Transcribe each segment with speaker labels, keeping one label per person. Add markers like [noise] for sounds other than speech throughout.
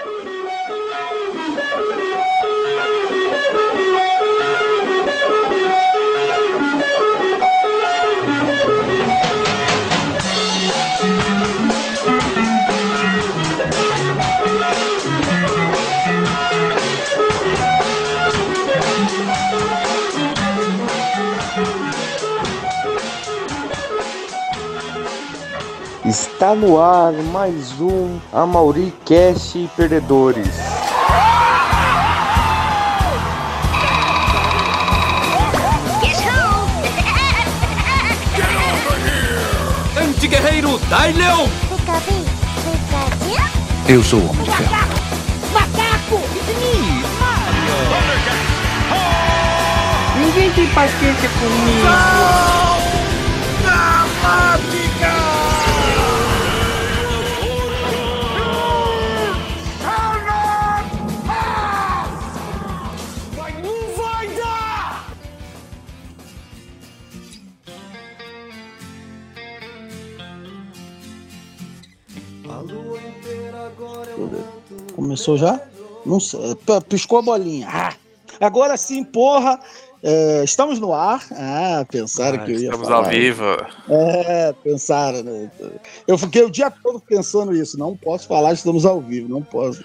Speaker 1: Thank you. Está no ar mais um Amauri Cast Perdedores.
Speaker 2: Anti-guerreiro Dai Leão!
Speaker 3: Eu sou o Homem de Ferro.
Speaker 4: Ninguém tem paciência comigo.
Speaker 5: Começou já? Não sei. Piscou a bolinha. Ah, agora sim, porra. É, estamos no ar. Ah, pensaram que eu ia
Speaker 6: Estamos
Speaker 5: falar.
Speaker 6: ao vivo.
Speaker 5: É, pensaram, né? Eu fiquei o dia todo pensando isso. Não posso falar, estamos ao vivo. Não posso.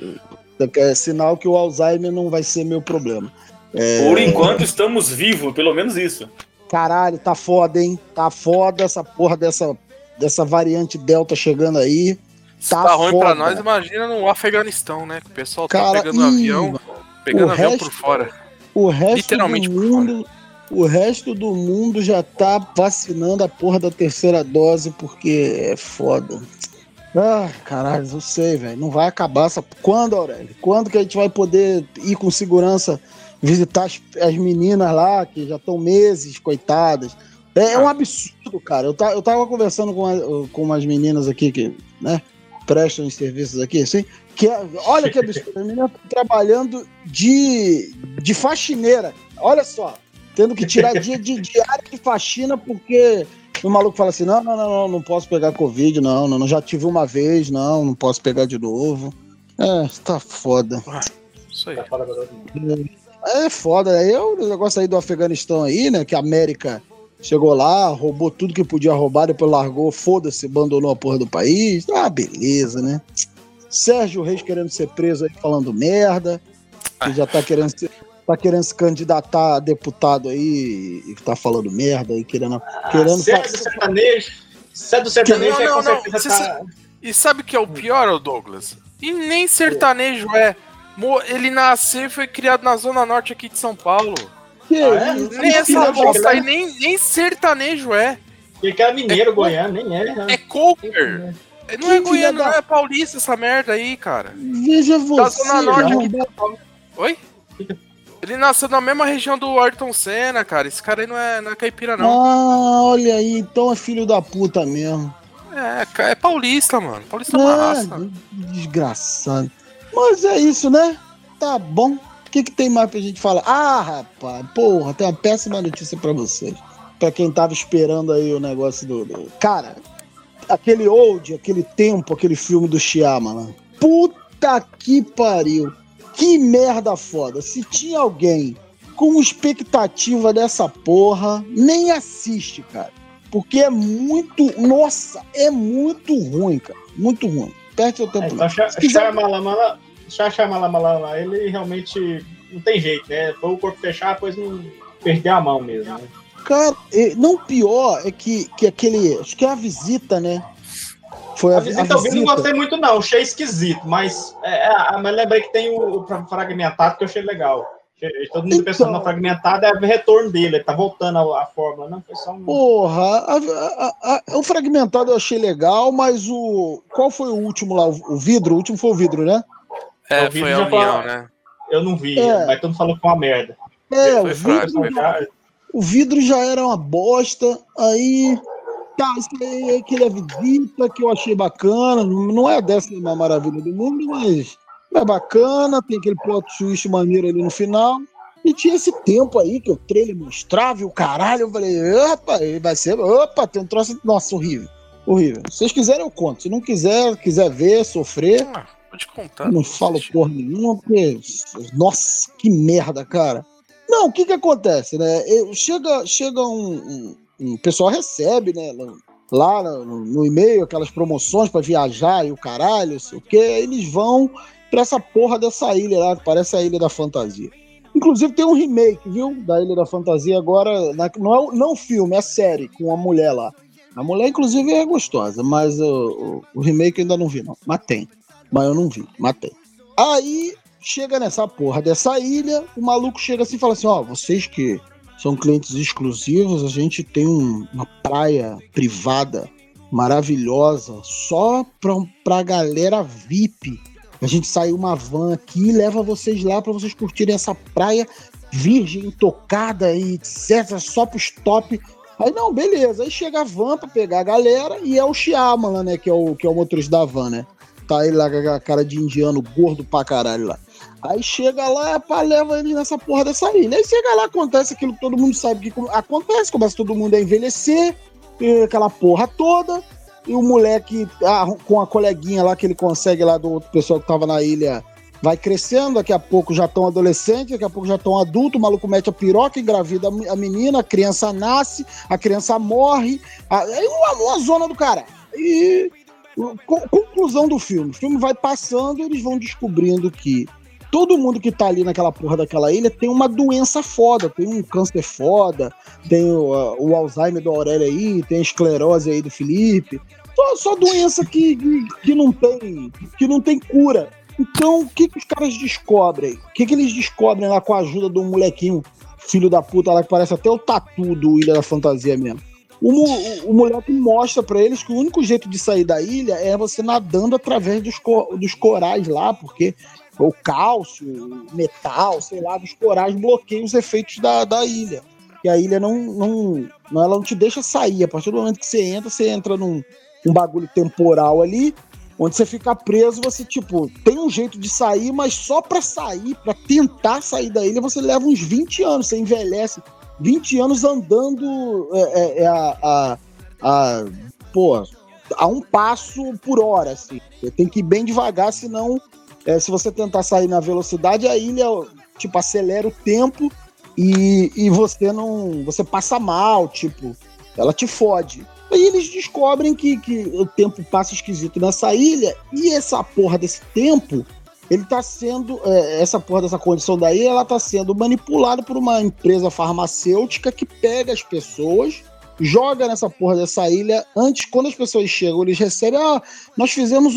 Speaker 5: É sinal que o Alzheimer não vai ser meu problema. É,
Speaker 7: Por enquanto estamos vivos, pelo menos isso.
Speaker 5: Caralho, tá foda, hein? Tá foda essa porra dessa, dessa variante Delta chegando aí. Tá
Speaker 6: tá, ruim pra
Speaker 5: foda.
Speaker 6: nós, imagina no Afeganistão, né? Que o pessoal tá
Speaker 5: Cara,
Speaker 6: pegando
Speaker 5: ih,
Speaker 6: avião, pegando avião
Speaker 5: resto-
Speaker 6: por fora.
Speaker 5: O resto
Speaker 6: Literalmente
Speaker 5: do
Speaker 6: por
Speaker 5: mundo, o resto do mundo já tá vacinando a porra da terceira dose porque é foda. Ah, caralho, não sei, velho. Não vai acabar essa. Quando, Aurélio? Quando que a gente vai poder ir com segurança visitar as, as meninas lá que já estão meses, coitadas? É, é um absurdo, cara. Eu, ta, eu tava conversando com, a- com umas meninas aqui que, né, prestam os serviços aqui, assim. Que, é- olha que absurdo. As meninas estão trabalhando de, de faxineira. Olha só. Tendo que tirar dia de diário de faxina porque o maluco fala assim: não, não, não, não, não posso pegar Covid, não, não, não, já tive uma vez, não, não posso pegar de novo. É, tá foda.
Speaker 6: Isso aí.
Speaker 5: É foda, aí é o negócio aí do Afeganistão aí, né? Que a América chegou lá, roubou tudo que podia roubar, depois largou, foda-se, abandonou a porra do país. Ah, beleza, né? Sérgio Reis querendo ser preso aí falando merda, que já tá querendo ser, tá querendo se candidatar a deputado aí e tá falando merda aí, querendo. querendo
Speaker 7: Se é do sertanejo, se é do sertanejo,
Speaker 6: Não,
Speaker 7: é
Speaker 6: não, não. Cê-
Speaker 7: tá...
Speaker 6: E sabe o que é o pior, Douglas? E nem sertanejo é. Mo- Ele nasceu e foi criado na Zona Norte aqui de São Paulo.
Speaker 5: Que
Speaker 7: Ah, é?
Speaker 6: Nem essa
Speaker 7: da
Speaker 6: bosta aí, nem, nem sertanejo é.
Speaker 7: Ele que era mineiro, goiano, nem é. né?
Speaker 6: É cover. Não é goiano,
Speaker 5: da-
Speaker 6: não é paulista essa merda aí, cara.
Speaker 5: Veja
Speaker 6: Da
Speaker 5: você.
Speaker 6: Zona Norte aqui. Oi? Ele nasceu na mesma região do Ayrton Senna, cara. Esse cara aí não é, não é caipira, não.
Speaker 5: Ah, olha aí, então é filho da puta mesmo.
Speaker 6: É, é paulista, mano. Paulista é uma raça.
Speaker 5: Desgraçado. Mas é isso, né? Tá bom. O que, que tem mais pra gente falar? Ah, rapaz, porra, tem uma péssima notícia pra vocês. Pra quem tava esperando aí o negócio do. do- Cara, aquele old, aquele tempo, aquele filme do Shyamalan. Puta que pariu. Que merda foda. Se tinha alguém com expectativa dessa porra, nem assiste, cara. Porque é muito. Nossa, é muito ruim, cara. Muito ruim. Perde seu tempo.
Speaker 7: É, então,
Speaker 5: Se quiser-
Speaker 7: Shyamalan, Shyamalan, ele realmente não tem jeito, né? Foi o corpo fechar, depois não perdeu a mão mesmo. Né?
Speaker 5: Cara, não pior é que, que aquele. Acho que é a visita, né? Foi a,
Speaker 7: A visita eu vi, não gostei muito, não. Achei esquisito, mas, é, é, mas lembrei que tem o, o fra- fragmentado que eu achei legal. Todo mundo
Speaker 5: Então.
Speaker 7: pensando no fragmentado, é o retorno dele, ele tá voltando a, a fórmula. Não, foi só um.
Speaker 5: Porra, a- a- a- o fragmentado eu achei legal, mas o. Qual foi o último lá? O vidro? O último foi o vidro, né?
Speaker 6: É,
Speaker 7: o vídeo
Speaker 6: foi a união,
Speaker 7: fala-
Speaker 6: né?
Speaker 7: Eu não vi,
Speaker 5: É.
Speaker 7: mas todo mundo falou que foi uma merda.
Speaker 5: É, o vidro,
Speaker 6: foi
Speaker 7: Já-
Speaker 5: o vidro já era uma bosta, aí. Tá, isso aí é aquele a visita que eu achei bacana. Não é a décima maravilha do mundo, mas é bacana. Tem aquele plot twist maneiro ali no final. E tinha esse tempo aí que o trailer mostrava e o caralho. Eu falei, opa, ele vai ser. Opa, tem um troço. Nossa, horrível. Horrível. Se vocês quiserem, eu conto. Se não quiser, quiser ver, sofrer,
Speaker 6: Pode contar.
Speaker 5: Não falo porra nenhuma, porque. Nossa, que merda, cara. Não, o que que acontece, né? Eu- Chega, chega um, um, um- O pessoal recebe, né? Lá no, no e-mail, aquelas promoções pra viajar e o caralho, sei o quê. Eles vão pra essa porra dessa ilha lá, que parece a Ilha da Fantasia. Inclusive tem um remake, viu? Da Ilha da Fantasia agora. na- não é não filme, é série, com a mulher lá. A mulher, inclusive, é gostosa, mas o, o- o remake eu ainda não vi, não. Mas tem. Mas eu não vi, mas tem. Aí chega nessa porra dessa ilha, o maluco chega assim e fala assim: ó, vocês que são clientes exclusivos, a gente tem um- uma praia privada maravilhosa só pra, pra galera VIP. A gente saiu uma van aqui e leva vocês lá pra vocês curtirem essa praia virgem, tocada e etc, só pros top. Aí não, beleza. Aí chega a van pra pegar a galera e é o Shyamalan, né, que é o, que é o motorista da van, né? Tá ele lá com a cara de indiano gordo pra caralho lá. Aí chega lá, pá, leva ele nessa porra dessa ilha. Aí chega lá, acontece aquilo que todo mundo sabe que acontece, começa todo mundo a envelhecer, aquela porra toda. E o moleque, ah, com a coleguinha lá que ele consegue lá do outro pessoal que tava na ilha, vai crescendo, daqui a pouco já estão adolescentes, daqui a pouco já estão adultos, o maluco mete a piroca, engravida a menina, a criança nasce, a criança morre. a- É uma, uma zona do cara. E conclusão do filme. O filme vai passando e eles vão descobrindo que todo mundo que tá ali naquela porra daquela ilha tem uma doença foda, tem um câncer foda, tem o, o Alzheimer do Aurélio aí, tem a esclerose aí do Felipe. Só, só doença que, que, não tem que não tem cura. Então, o que, que os caras descobrem? O que, que eles descobrem lá com a ajuda do molequinho, filho da puta lá, que parece até o tatu do Ilha da Fantasia mesmo? O, o- o moleque mostra pra eles que o único jeito de sair da ilha é você nadando através dos, co- dos corais lá, porque o cálcio, metal, sei lá, dos corais bloqueiam os efeitos da, da ilha. E a ilha não, não, não, ela não te deixa sair. A partir do momento que você entra, você entra num um bagulho temporal ali, onde você fica preso, você, tipo, tem um jeito de sair, mas só pra sair, pra tentar sair da ilha, você leva uns 20 anos, você envelhece 20 anos andando é, é, é, a, a, a, pô, a um passo por hora, assim. Você tem que ir bem devagar, senão, é, se você tentar sair na velocidade, a ilha, tipo, acelera o tempo e, e você não. Você passa mal, tipo, ela te fode. Aí eles descobrem que, que o tempo passa esquisito nessa ilha e essa porra desse tempo, ele tá sendo. é, essa porra dessa condição da ilha, ela tá sendo manipulada por uma empresa farmacêutica que pega as pessoas, joga nessa porra dessa ilha. Antes, quando as pessoas chegam, eles recebem. Ah, nós fizemos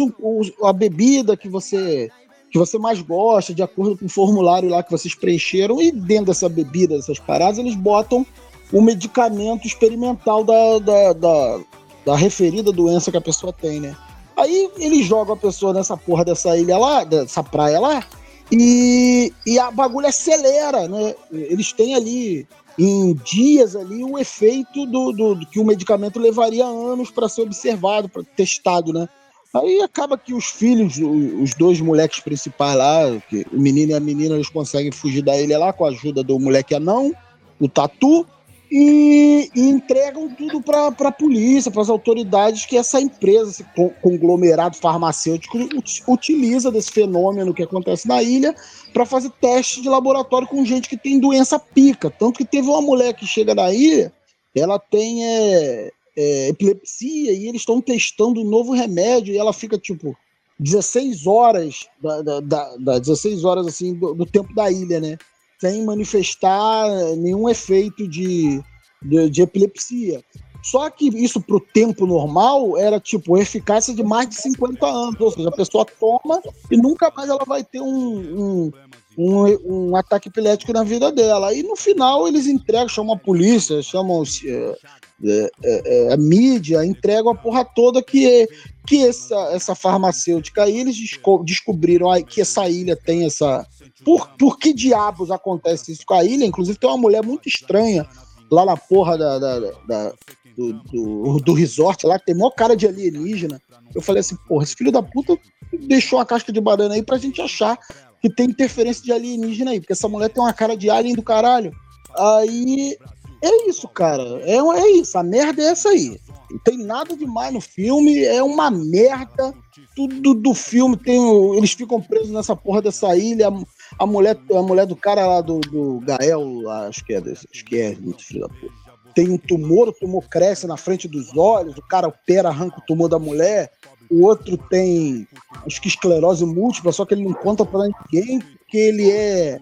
Speaker 5: a bebida que você. Que você mais gosta, de acordo com o formulário lá que vocês preencheram, e dentro dessa bebida, dessas paradas, eles botam o medicamento experimental da, da, da, da referida doença que a pessoa tem, né? Aí eles jogam a pessoa nessa porra dessa ilha lá, dessa praia lá, e, e a bagulho acelera, né? Eles têm ali, em dias ali, o efeito do, do, do que o medicamento levaria anos para ser observado, para testado, né? Aí acaba que os filhos, os dois moleques principais lá, o menino e a menina, eles conseguem fugir da ilha lá com a ajuda do moleque anão, o Tatu, e, e entregam tudo para a polícia, para as autoridades que essa empresa, esse con- conglomerado farmacêutico, ut- utiliza desse fenômeno que acontece na ilha para fazer teste de laboratório com gente que tem doença pica. Tanto que teve uma mulher que chega na ilha, ela tem é, é, epilepsia e eles estão testando um novo remédio e ela fica tipo 16 horas, da, da, da- da 16 horas assim do, do tempo da ilha, né? Sem manifestar nenhum efeito de, de, de epilepsia. Só que isso para o tempo normal era tipo eficácia de mais de 50 anos. Ou seja, a pessoa toma e nunca mais ela vai ter um, um, um, um ataque epilético na vida dela. E no final eles entregam, chamam a polícia, chamam é, é, é, a mídia, entregam a porra toda que, que essa, essa farmacêutica aí, eles desco descobriram que essa ilha tem essa. Por, por que diabos acontece isso com a ilha? Inclusive tem uma mulher muito estranha lá na porra da, da, da- do, do, do resort lá, que tem maior cara de alienígena. Eu falei assim, porra, esse filho da puta deixou a casca de banana aí pra gente achar que tem interferência de alienígena aí, porque essa mulher tem uma cara de alien do caralho. Aí é isso, cara. É, é isso. A merda é essa aí. Não tem nada demais no filme, é uma merda. Tudo do filme tem. Eles ficam presos nessa porra dessa ilha. A, mulher, a mulher do cara lá do, do Gael, acho que é desse, acho que é muito filho da puta. Tem um tumor, o tumor cresce na frente dos olhos, o cara opera, arranca o tumor da mulher. O outro tem, acho que esclerose múltipla, só que ele não conta pra ninguém, porque ele é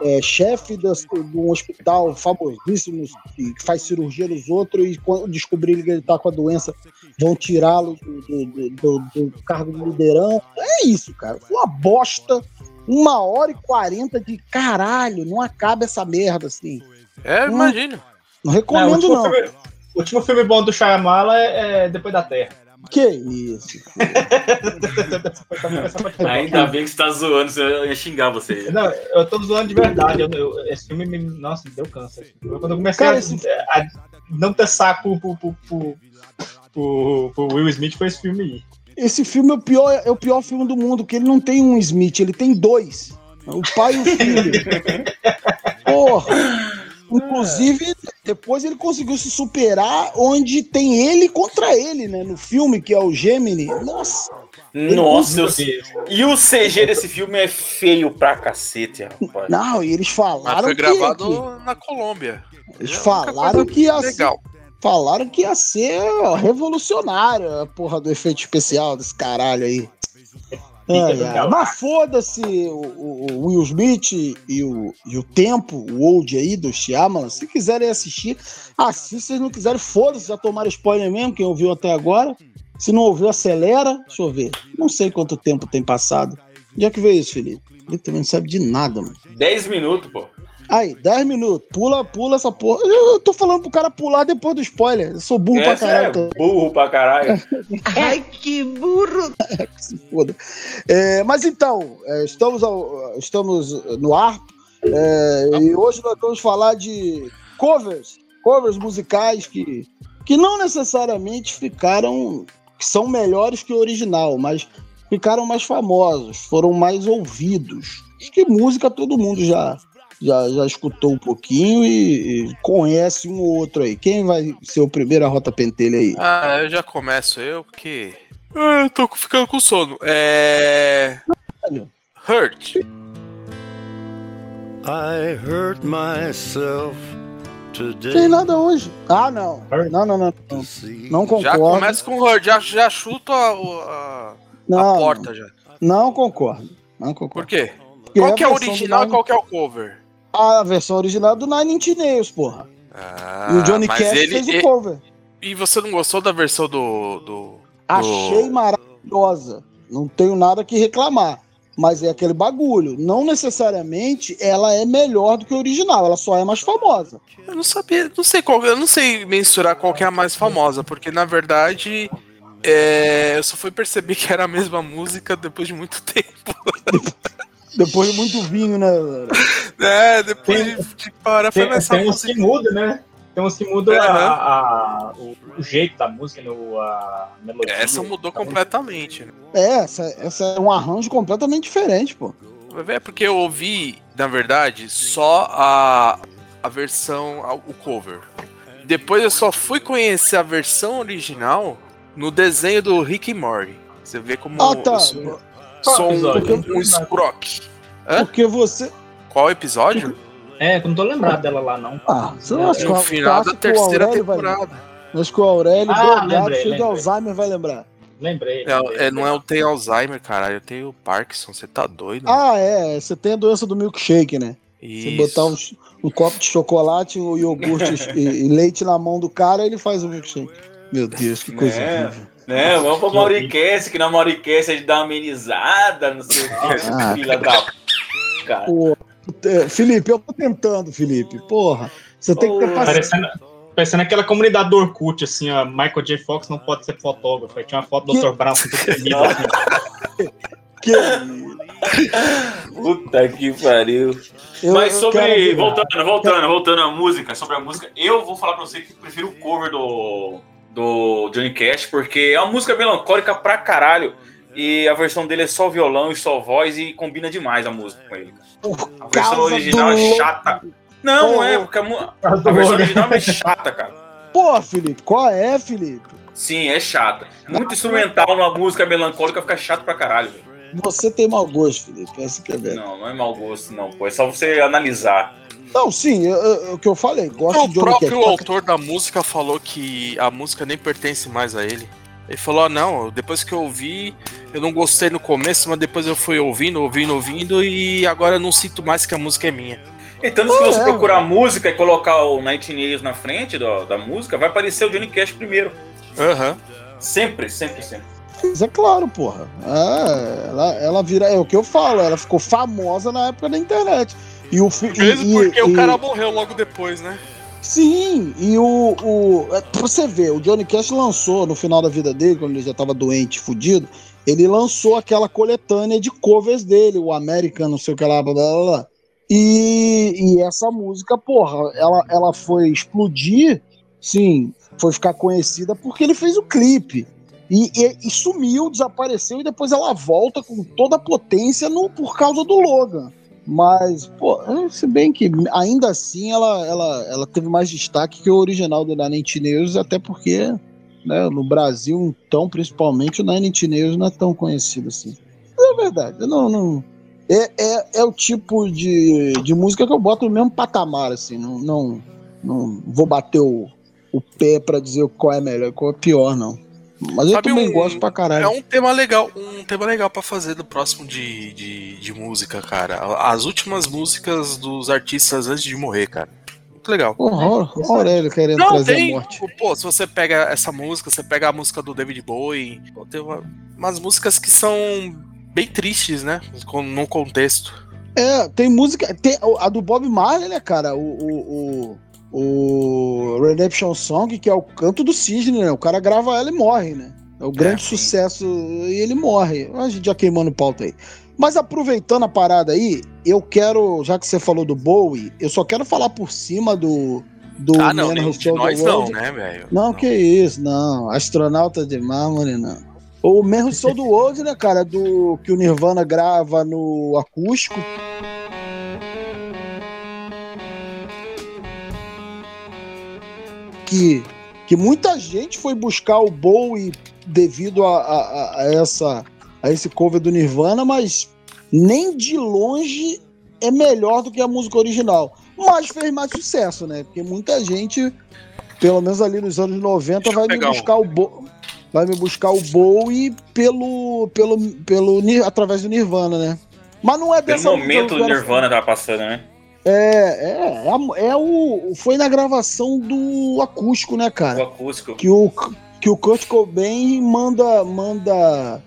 Speaker 5: é, chefe das- de um hospital famosíssimo que faz cirurgia nos outros e quando descobrirem que ele tá com a doença vão tirá-lo do, do- do- do- do cargo de liderança. É isso, cara. Foi uma bosta. Uma hora e quarenta de caralho. Não acaba essa merda assim.
Speaker 6: É, imagino.
Speaker 5: Não
Speaker 7: Não, o,
Speaker 5: recomendo,
Speaker 7: último
Speaker 5: não.
Speaker 7: filme, o último filme bom do Shyamala é, é Depois da Terra.
Speaker 5: Que isso? [laughs]
Speaker 2: Ainda bem que você tá zoando, senão eu ia xingar você.
Speaker 7: Não, eu tô zoando de verdade. eu- eu- esse filme me. Nossa, me deu câncer. Quando eu comecei
Speaker 5: Cara,
Speaker 7: a,
Speaker 5: esse-
Speaker 7: a não ter saco pro, pro, pro, pro- pro Will Smith foi esse filme aí.
Speaker 5: Esse filme é o, pior, é o pior filme do mundo, porque ele não tem um Smith, ele tem dois. O pai e o filho. [laughs] Porra! Inclusive, depois ele conseguiu se superar, onde tem ele contra ele, né? No filme, que é o Gemini. Nossa!
Speaker 2: Nossa, eu...
Speaker 7: Nunca vi.
Speaker 2: e o CG desse filme é feio pra cacete, rapaz.
Speaker 5: Não, e eles
Speaker 6: Mas
Speaker 5: falaram
Speaker 6: foi
Speaker 5: que-
Speaker 6: gravado na Colômbia.
Speaker 5: que, eles
Speaker 6: É
Speaker 5: falaram que ser,
Speaker 6: Legal.
Speaker 5: Falaram que ia ser ó, revolucionário a porra do efeito especial desse caralho aí. Ai, ai. Mas foda-se o, o- o Will Smith e o, e o tempo, o old aí do Shyamalan. Se quiserem assistir, assistam. Se vocês não quiserem, foda-se, já tomaram spoiler mesmo, quem ouviu até agora. Se não ouviu, acelera. Deixa eu ver. Não sei quanto tempo tem passado. Onde é que veio isso, Felipe? Ele também não sabe de nada, mano.
Speaker 2: 10 minutos, pô.
Speaker 5: Aí, 10 minutos. Pula, pula essa porra. Eu tô falando pro cara pular depois do spoiler. Eu sou burro pra
Speaker 2: Essa
Speaker 5: caralho.
Speaker 2: é
Speaker 5: tô-
Speaker 2: burro pra caralho. [laughs]
Speaker 4: Ai, que burro! [laughs]
Speaker 5: se foda. É, mas então, é, estamos, ao- estamos no ar é, e hoje nós vamos falar de covers, covers musicais que, que não necessariamente ficaram, que são melhores que o original, mas ficaram mais famosos, foram mais ouvidos. Acho que música todo mundo já, já, já escutou um pouquinho e, e conhece um ou outro aí. Quem vai ser o primeiro a Rota Pentelha aí?
Speaker 6: Ah, eu já começo eu, porque. Ah, eu tô ficando com sono. É. Hurt.
Speaker 3: I hurt myself today.
Speaker 5: Tem nada hoje. Ah, não. Não, não, não. Não
Speaker 6: Já
Speaker 5: concordo.
Speaker 6: começa com Hurt, já, já chuto a, a, a
Speaker 5: não,
Speaker 6: porta já.
Speaker 5: Não concordo. Não
Speaker 6: Por
Speaker 5: concordo.
Speaker 6: quê?
Speaker 5: Porque
Speaker 6: Qual que é
Speaker 5: a
Speaker 6: o original e qual que é o cover?
Speaker 5: A versão original do Nine Inch Nails, porra.
Speaker 6: Ah,
Speaker 5: e o Johnny Cash
Speaker 6: ele,
Speaker 5: fez o cover.
Speaker 6: e você não gostou da versão do. do...
Speaker 5: Achei maravilhosa. Não tenho nada que reclamar. Mas é aquele bagulho. Não necessariamente ela é melhor do que o original. Ela só é mais famosa.
Speaker 6: Eu não sabia, não sei qual, eu não sei mensurar qual que é a mais famosa, porque na verdade é, eu só fui perceber que era a mesma música depois de muito [laughs] tempo.
Speaker 5: Depois de muito vinho, né?
Speaker 6: É, depois
Speaker 7: Tem-
Speaker 6: de, de parar foi
Speaker 7: Tem,
Speaker 6: nessa
Speaker 7: tem uns que
Speaker 6: música.
Speaker 7: mudam, né? Tem uns que mudam a-
Speaker 6: Aham.
Speaker 7: a- o, o jeito da música, né? a melodia.
Speaker 6: Essa mudou completamente. Né?
Speaker 5: É, essa, essa é um arranjo completamente diferente, pô.
Speaker 6: Vai ver, É porque eu ouvi, na verdade, só a, a versão, a- o cover. Depois eu só fui conhecer a versão original no desenho do Rick e Morty. Você vê como
Speaker 5: Ah, tá.
Speaker 6: sou, sou um, um, escroque. Hã?
Speaker 5: Porque você.
Speaker 6: Qual episódio?
Speaker 7: É, que eu não tô lembrado dela lá, não.
Speaker 5: Ah, você não acha que
Speaker 6: No
Speaker 5: o-
Speaker 6: final da
Speaker 5: que o
Speaker 6: terceira temporada.
Speaker 5: Acho que o Aurélio,
Speaker 7: Ah,
Speaker 5: drogado,
Speaker 7: lembrei,
Speaker 5: cheio de. Alzheimer, vai lembrar.
Speaker 7: Lembrei.
Speaker 6: É,
Speaker 7: lembrei,
Speaker 6: é, não é, eu tenho Alzheimer, caralho. Eu tenho Parkinson. Você tá doido?
Speaker 5: Ah, é. Você tem a doença do milkshake, né? Você
Speaker 6: Isso.
Speaker 5: botar um, um copo de chocolate, um iogurte e, e leite na mão do cara, ele faz o milkshake. Meu Deus, que coisa [laughs]
Speaker 2: É.
Speaker 5: horrível.
Speaker 2: Né, vamos pro Mauricast, que na Mauricast a gente dá uma amenizada, não sei o que,
Speaker 5: Ah,
Speaker 2: filha da. Cara.
Speaker 5: Pô, é, Felipe, eu tô tentando, Felipe. Porra, você tem que ter paciência.
Speaker 7: Parecendo, parecendo aquela comunidade do Orkut, assim, ó. Michael J. Fox não pode ser fotógrafo. Aí tinha uma foto do
Speaker 5: Que-
Speaker 7: Dr. Brown com tudo tremido, assim. [laughs]
Speaker 5: Que-
Speaker 2: Puta que pariu.
Speaker 5: eu-
Speaker 2: Mas sobre. Voltando, voltando, voltando à música, sobre a música, eu vou falar pra você que prefiro o cover do, do Johnny Cash, porque é uma música melancólica pra caralho. E a versão dele é só violão e só voz e combina demais a música com ele.
Speaker 5: Por
Speaker 2: A versão original
Speaker 5: do
Speaker 2: é chata. Não, é, porque a, mu- a versão original é chata, cara.
Speaker 5: Pô, Felipe, qual é, Felipe?
Speaker 2: Sim, é chata. Muito instrumental numa música melancólica fica chato pra caralho, velho.
Speaker 5: Você tem mau gosto, Felipe. Essa que é verdade.
Speaker 2: Não, não é mau gosto, não, pô. É só você analisar.
Speaker 5: Não, sim, o que eu falei, gosto
Speaker 6: O
Speaker 5: de Johnny
Speaker 6: próprio autor da música falou que a música nem pertence mais a ele. Ele falou: ah, não, depois que eu ouvi, eu não gostei no começo, mas depois eu fui ouvindo, ouvindo, ouvindo, e agora eu não sinto mais que a música é minha.
Speaker 2: E tanto se
Speaker 5: Ah,
Speaker 2: você
Speaker 5: é,
Speaker 2: procurar música e colocar o Nightingales na frente do- da música, vai aparecer o Johnny Cash primeiro.
Speaker 6: Aham.
Speaker 2: Sempre, sempre, sempre.
Speaker 5: Mas é claro, porra. É, ela, ela vira. É o que eu falo, ela ficou famosa na época da internet. E o fi-
Speaker 6: Mesmo
Speaker 5: e-
Speaker 6: porque
Speaker 5: e-
Speaker 6: o
Speaker 5: e-
Speaker 6: cara morreu logo depois, né?
Speaker 5: Sim, e o, o. é, Pra você ver, o Johnny Cash lançou no final da vida dele, quando ele já tava doente, fudido, ele lançou aquela coletânea de covers dele, o American, não sei o que lá, blá blá. blá. E, e essa música, porra, ela, ela foi explodir, sim, foi ficar conhecida porque ele fez o clipe. E, e- e sumiu, desapareceu, e depois ela volta com toda a potência no, por causa do Logan. Mas, pô, é, se bem que ainda assim ela, ela, ela teve mais destaque que o original do Nine Nails, até porque né, no Brasil, então, principalmente, o Nine Nails não é tão conhecido assim. Mas é verdade, não, não, é, é, é o tipo de, de música que eu boto no mesmo patamar, assim, não, não, não vou bater o, o pé pra dizer qual é melhor qual é pior, não. Mas eu
Speaker 6: Sabe
Speaker 5: também
Speaker 6: um-
Speaker 5: gosto pra caralho.
Speaker 6: É um tema legal, um tema legal para fazer no próximo de, de, de música, cara. As últimas músicas dos artistas antes de morrer, cara. Muito legal.
Speaker 5: Porra, o Aurélio querendo
Speaker 6: Não,
Speaker 5: trazer
Speaker 6: tem.
Speaker 5: a morte.
Speaker 6: Pô, se você pega essa música, você pega a música do David Bowie, tem uma- umas músicas que são bem tristes, né? Com- Num contexto.
Speaker 5: É, tem música. Tem a do Bob Marley, né, cara? O, o, o, o Redemption Song, que é o canto do cisne, né? O cara grava ela e morre, né? É o grande
Speaker 2: sim.
Speaker 5: sucesso e ele morre. A gente já queimando pauta aí. Mas aproveitando a parada aí, eu quero, já que você falou do Bowie, eu só quero falar por cima do. do
Speaker 6: ah, não,
Speaker 5: Man
Speaker 6: nenhum de nós não,
Speaker 5: World.
Speaker 6: né, velho?
Speaker 5: Não, que isso, não. Astronauta de mármore, não. O mesmo Soul do World, né, cara? Do que o Nirvana grava no acústico. Que, que muita gente foi buscar o Bowie devido a, a- a essa, a esse cover do Nirvana, mas nem de longe é melhor do que a música original. Mas fez mais sucesso, né? Porque muita gente, pelo menos ali nos anos 90,
Speaker 6: Deixa eu
Speaker 5: vai me
Speaker 6: pegar um.
Speaker 5: buscar o Bo vai me buscar o Bowie pelo, pelo, pelo através do Nirvana, né? Mas não é
Speaker 2: Pelo
Speaker 5: dessa
Speaker 2: momento
Speaker 5: eu
Speaker 2: o
Speaker 5: quero-
Speaker 2: Nirvana tava passando, né?
Speaker 5: É, é, é, a- é o foi na gravação do acústico, né,
Speaker 2: O
Speaker 5: cara?
Speaker 2: acústico.
Speaker 5: que o, que o Kurt Cobain manda manda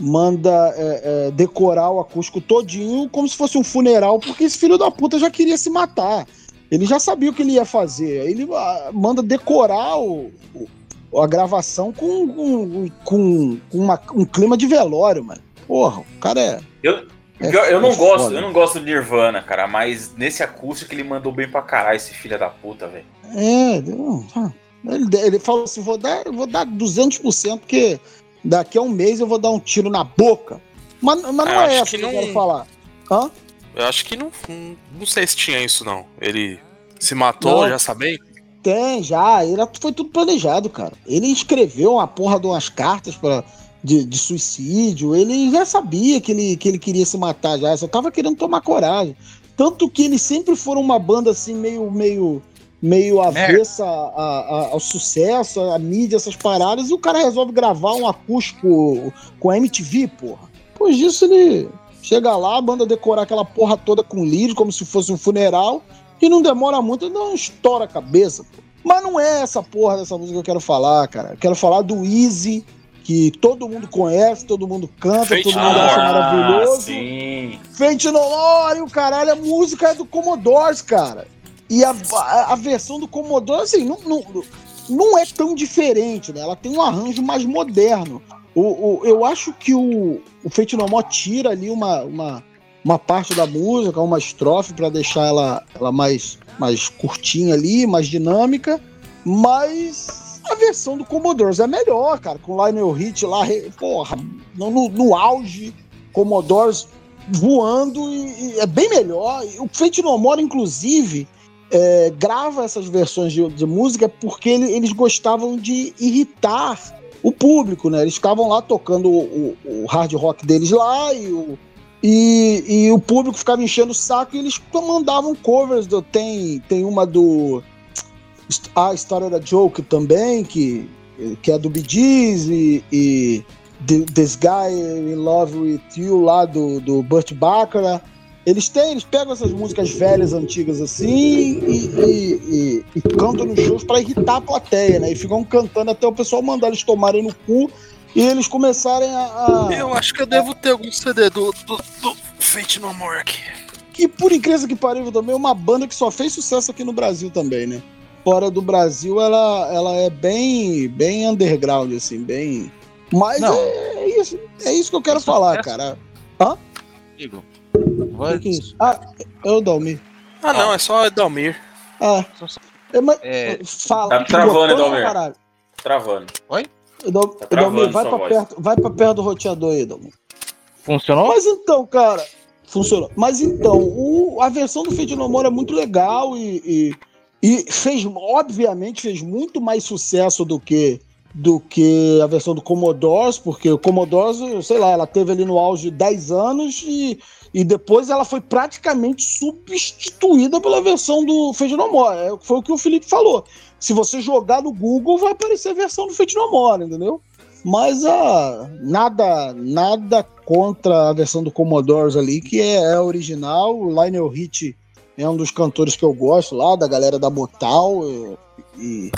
Speaker 5: manda é, é, decorar o acústico todinho como se fosse um funeral, porque esse filho da puta já queria se matar. Ele já sabia o que ele ia fazer. Aí Ele ah, manda decorar o, o- a gravação com, com, com, com uma- um clima de velório, mano. Porra, o cara é.
Speaker 2: Eu,
Speaker 5: é
Speaker 2: Pior, eu não gosto,
Speaker 5: foda.
Speaker 2: eu não gosto do Nirvana, cara, mas nesse acústico ele mandou bem pra caralho esse filho da puta, velho.
Speaker 5: É, não, ah, ele, ele falou assim: vou dar, vou dar 200%, porque daqui a um mês eu vou dar um tiro na boca. Mas, mas não
Speaker 6: Eu
Speaker 5: é essa
Speaker 6: que
Speaker 5: que, eu
Speaker 6: não-
Speaker 5: quero falar. Hã?
Speaker 6: Eu acho que não, não. Não sei se tinha isso, não. Ele se matou,
Speaker 5: Não.
Speaker 6: já sabem?
Speaker 5: Tem, já. Ele, foi tudo planejado, cara. Ele escreveu uma porra de umas cartas pra, de, de suicídio. Ele já sabia que ele, que ele queria se matar já. Só tava querendo tomar coragem. Tanto que eles sempre foram uma banda assim, meio, meio, meio avessa a- a- ao sucesso, à mídia, essas paradas, e o cara resolve gravar um acústico com a MTV, porra. Pois disso ele chega lá, manda decorar aquela porra toda com lírio, como se fosse um funeral, e não demora muito, ele não estoura a cabeça, pô. Mas não é essa porra dessa música que eu quero falar, cara. Eu quero falar do Easy, que todo mundo conhece, todo mundo canta,
Speaker 6: Fate
Speaker 5: todo mundo acha maravilhoso.
Speaker 2: Sim.
Speaker 5: Fate No More, o caralho, a música é do Commodores, cara. E a, a, a versão do Commodore, assim, não, não, não é tão diferente, né? Ela tem um arranjo mais moderno. O, o- eu acho que o, o Fate No More tira ali uma, uma, uma parte da música, uma estrofe, para deixar ela, ela mais, mais curtinha ali, mais dinâmica. Mas a versão do Commodores é melhor, cara. Com Lionel Hit lá, porra, no, no, auge, Commodores voando e, e é bem melhor. O Fate No More, inclusive, é, grava essas versões de, de música porque ele- eles gostavam de irritar o público, né? Eles ficavam lá tocando o, o- o hard rock deles lá e o, e, e o público ficava enchendo o saco e eles mandavam covers. Do, tem, tem uma do. A história da Joke também, que, que é do Bee Gees, e, e This Guy in Love with You lá do, do Burt Bacharach. Eles têm, eles pegam essas músicas velhas, antigas assim, e, e- e- e cantam nos shows pra irritar a plateia, né? E ficam cantando até o pessoal mandar eles tomarem no cu e eles começarem a. a-
Speaker 6: Eu acho que eu devo ter algum CD do, do, do Fate No More aqui.
Speaker 5: que por incrível que pareça também é uma banda que só fez sucesso aqui no Brasil também, né? Fora do Brasil, ela, ela é bem, bem underground, assim, bem. Mas
Speaker 8: Não.
Speaker 5: é isso, é isso que eu quero falar, cara.
Speaker 8: Vai-
Speaker 5: que é isso? Ah, é o Dalmir.
Speaker 6: Ah, não, é só Dalmir.
Speaker 5: Ah, é, mas,
Speaker 8: É,
Speaker 5: fala.
Speaker 2: Tá travando, Dalmir.
Speaker 5: caralho.
Speaker 2: Travando.
Speaker 5: Dal-
Speaker 2: Tá travando
Speaker 5: Dalmir, vai pra,
Speaker 2: voz.
Speaker 5: perto, vai pra perto do roteador aí, Dalmir.
Speaker 8: funcionou?
Speaker 5: Mas então, cara, funcionou. Mas então, o- a versão do Fade No More é muito legal e, e, e fez, obviamente, fez muito mais sucesso do que do que a versão do Commodores, porque o Commodores, sei lá, ela teve ali no auge 10 anos e, e depois ela foi praticamente substituída pela versão do Fade No More. É, foi o que o Felipe falou. Se você jogar no Google, vai aparecer a versão do Fade No More, entendeu? Mas ah, nada, nada contra a versão do Commodores ali, que é, é original. O Lionel Hit é um dos cantores que eu gosto lá, da galera da Motal. E,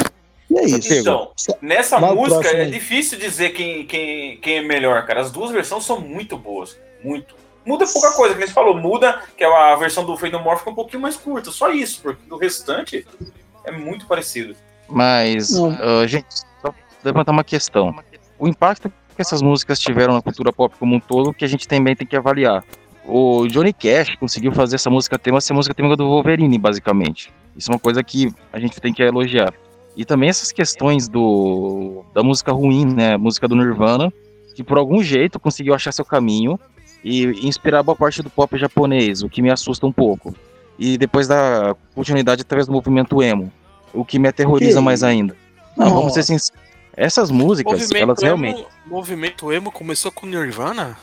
Speaker 5: e é isso.
Speaker 2: Então, nessa
Speaker 5: Vai
Speaker 2: música é
Speaker 5: aí.
Speaker 2: difícil dizer quem, quem, quem é melhor, cara. As duas versões são muito boas. Muito. Muda pouca coisa, que a gente falou. Muda que a versão do Fade No More fica um pouquinho mais curta. Só isso, porque o restante é muito parecido.
Speaker 8: Mas, ah, gente, só levantar uma questão. O impacto que essas músicas tiveram na cultura pop como um todo, que a gente também tem que avaliar. O Johnny Cash conseguiu fazer essa música tema ser música tema do Wolverine, basicamente. Isso é uma coisa que a gente tem que elogiar. E também essas questões do da música ruim, né? Música do Nirvana, que por algum jeito conseguiu achar seu caminho e inspirar boa parte do pop japonês, o que me assusta um pouco. E depois da continuidade através do movimento emo, o que me aterroriza mais ainda. Não,
Speaker 5: Nossa.
Speaker 8: vamos ser sinceros. Essas músicas, elas realmente.
Speaker 6: emo, movimento emo começou com Nirvana?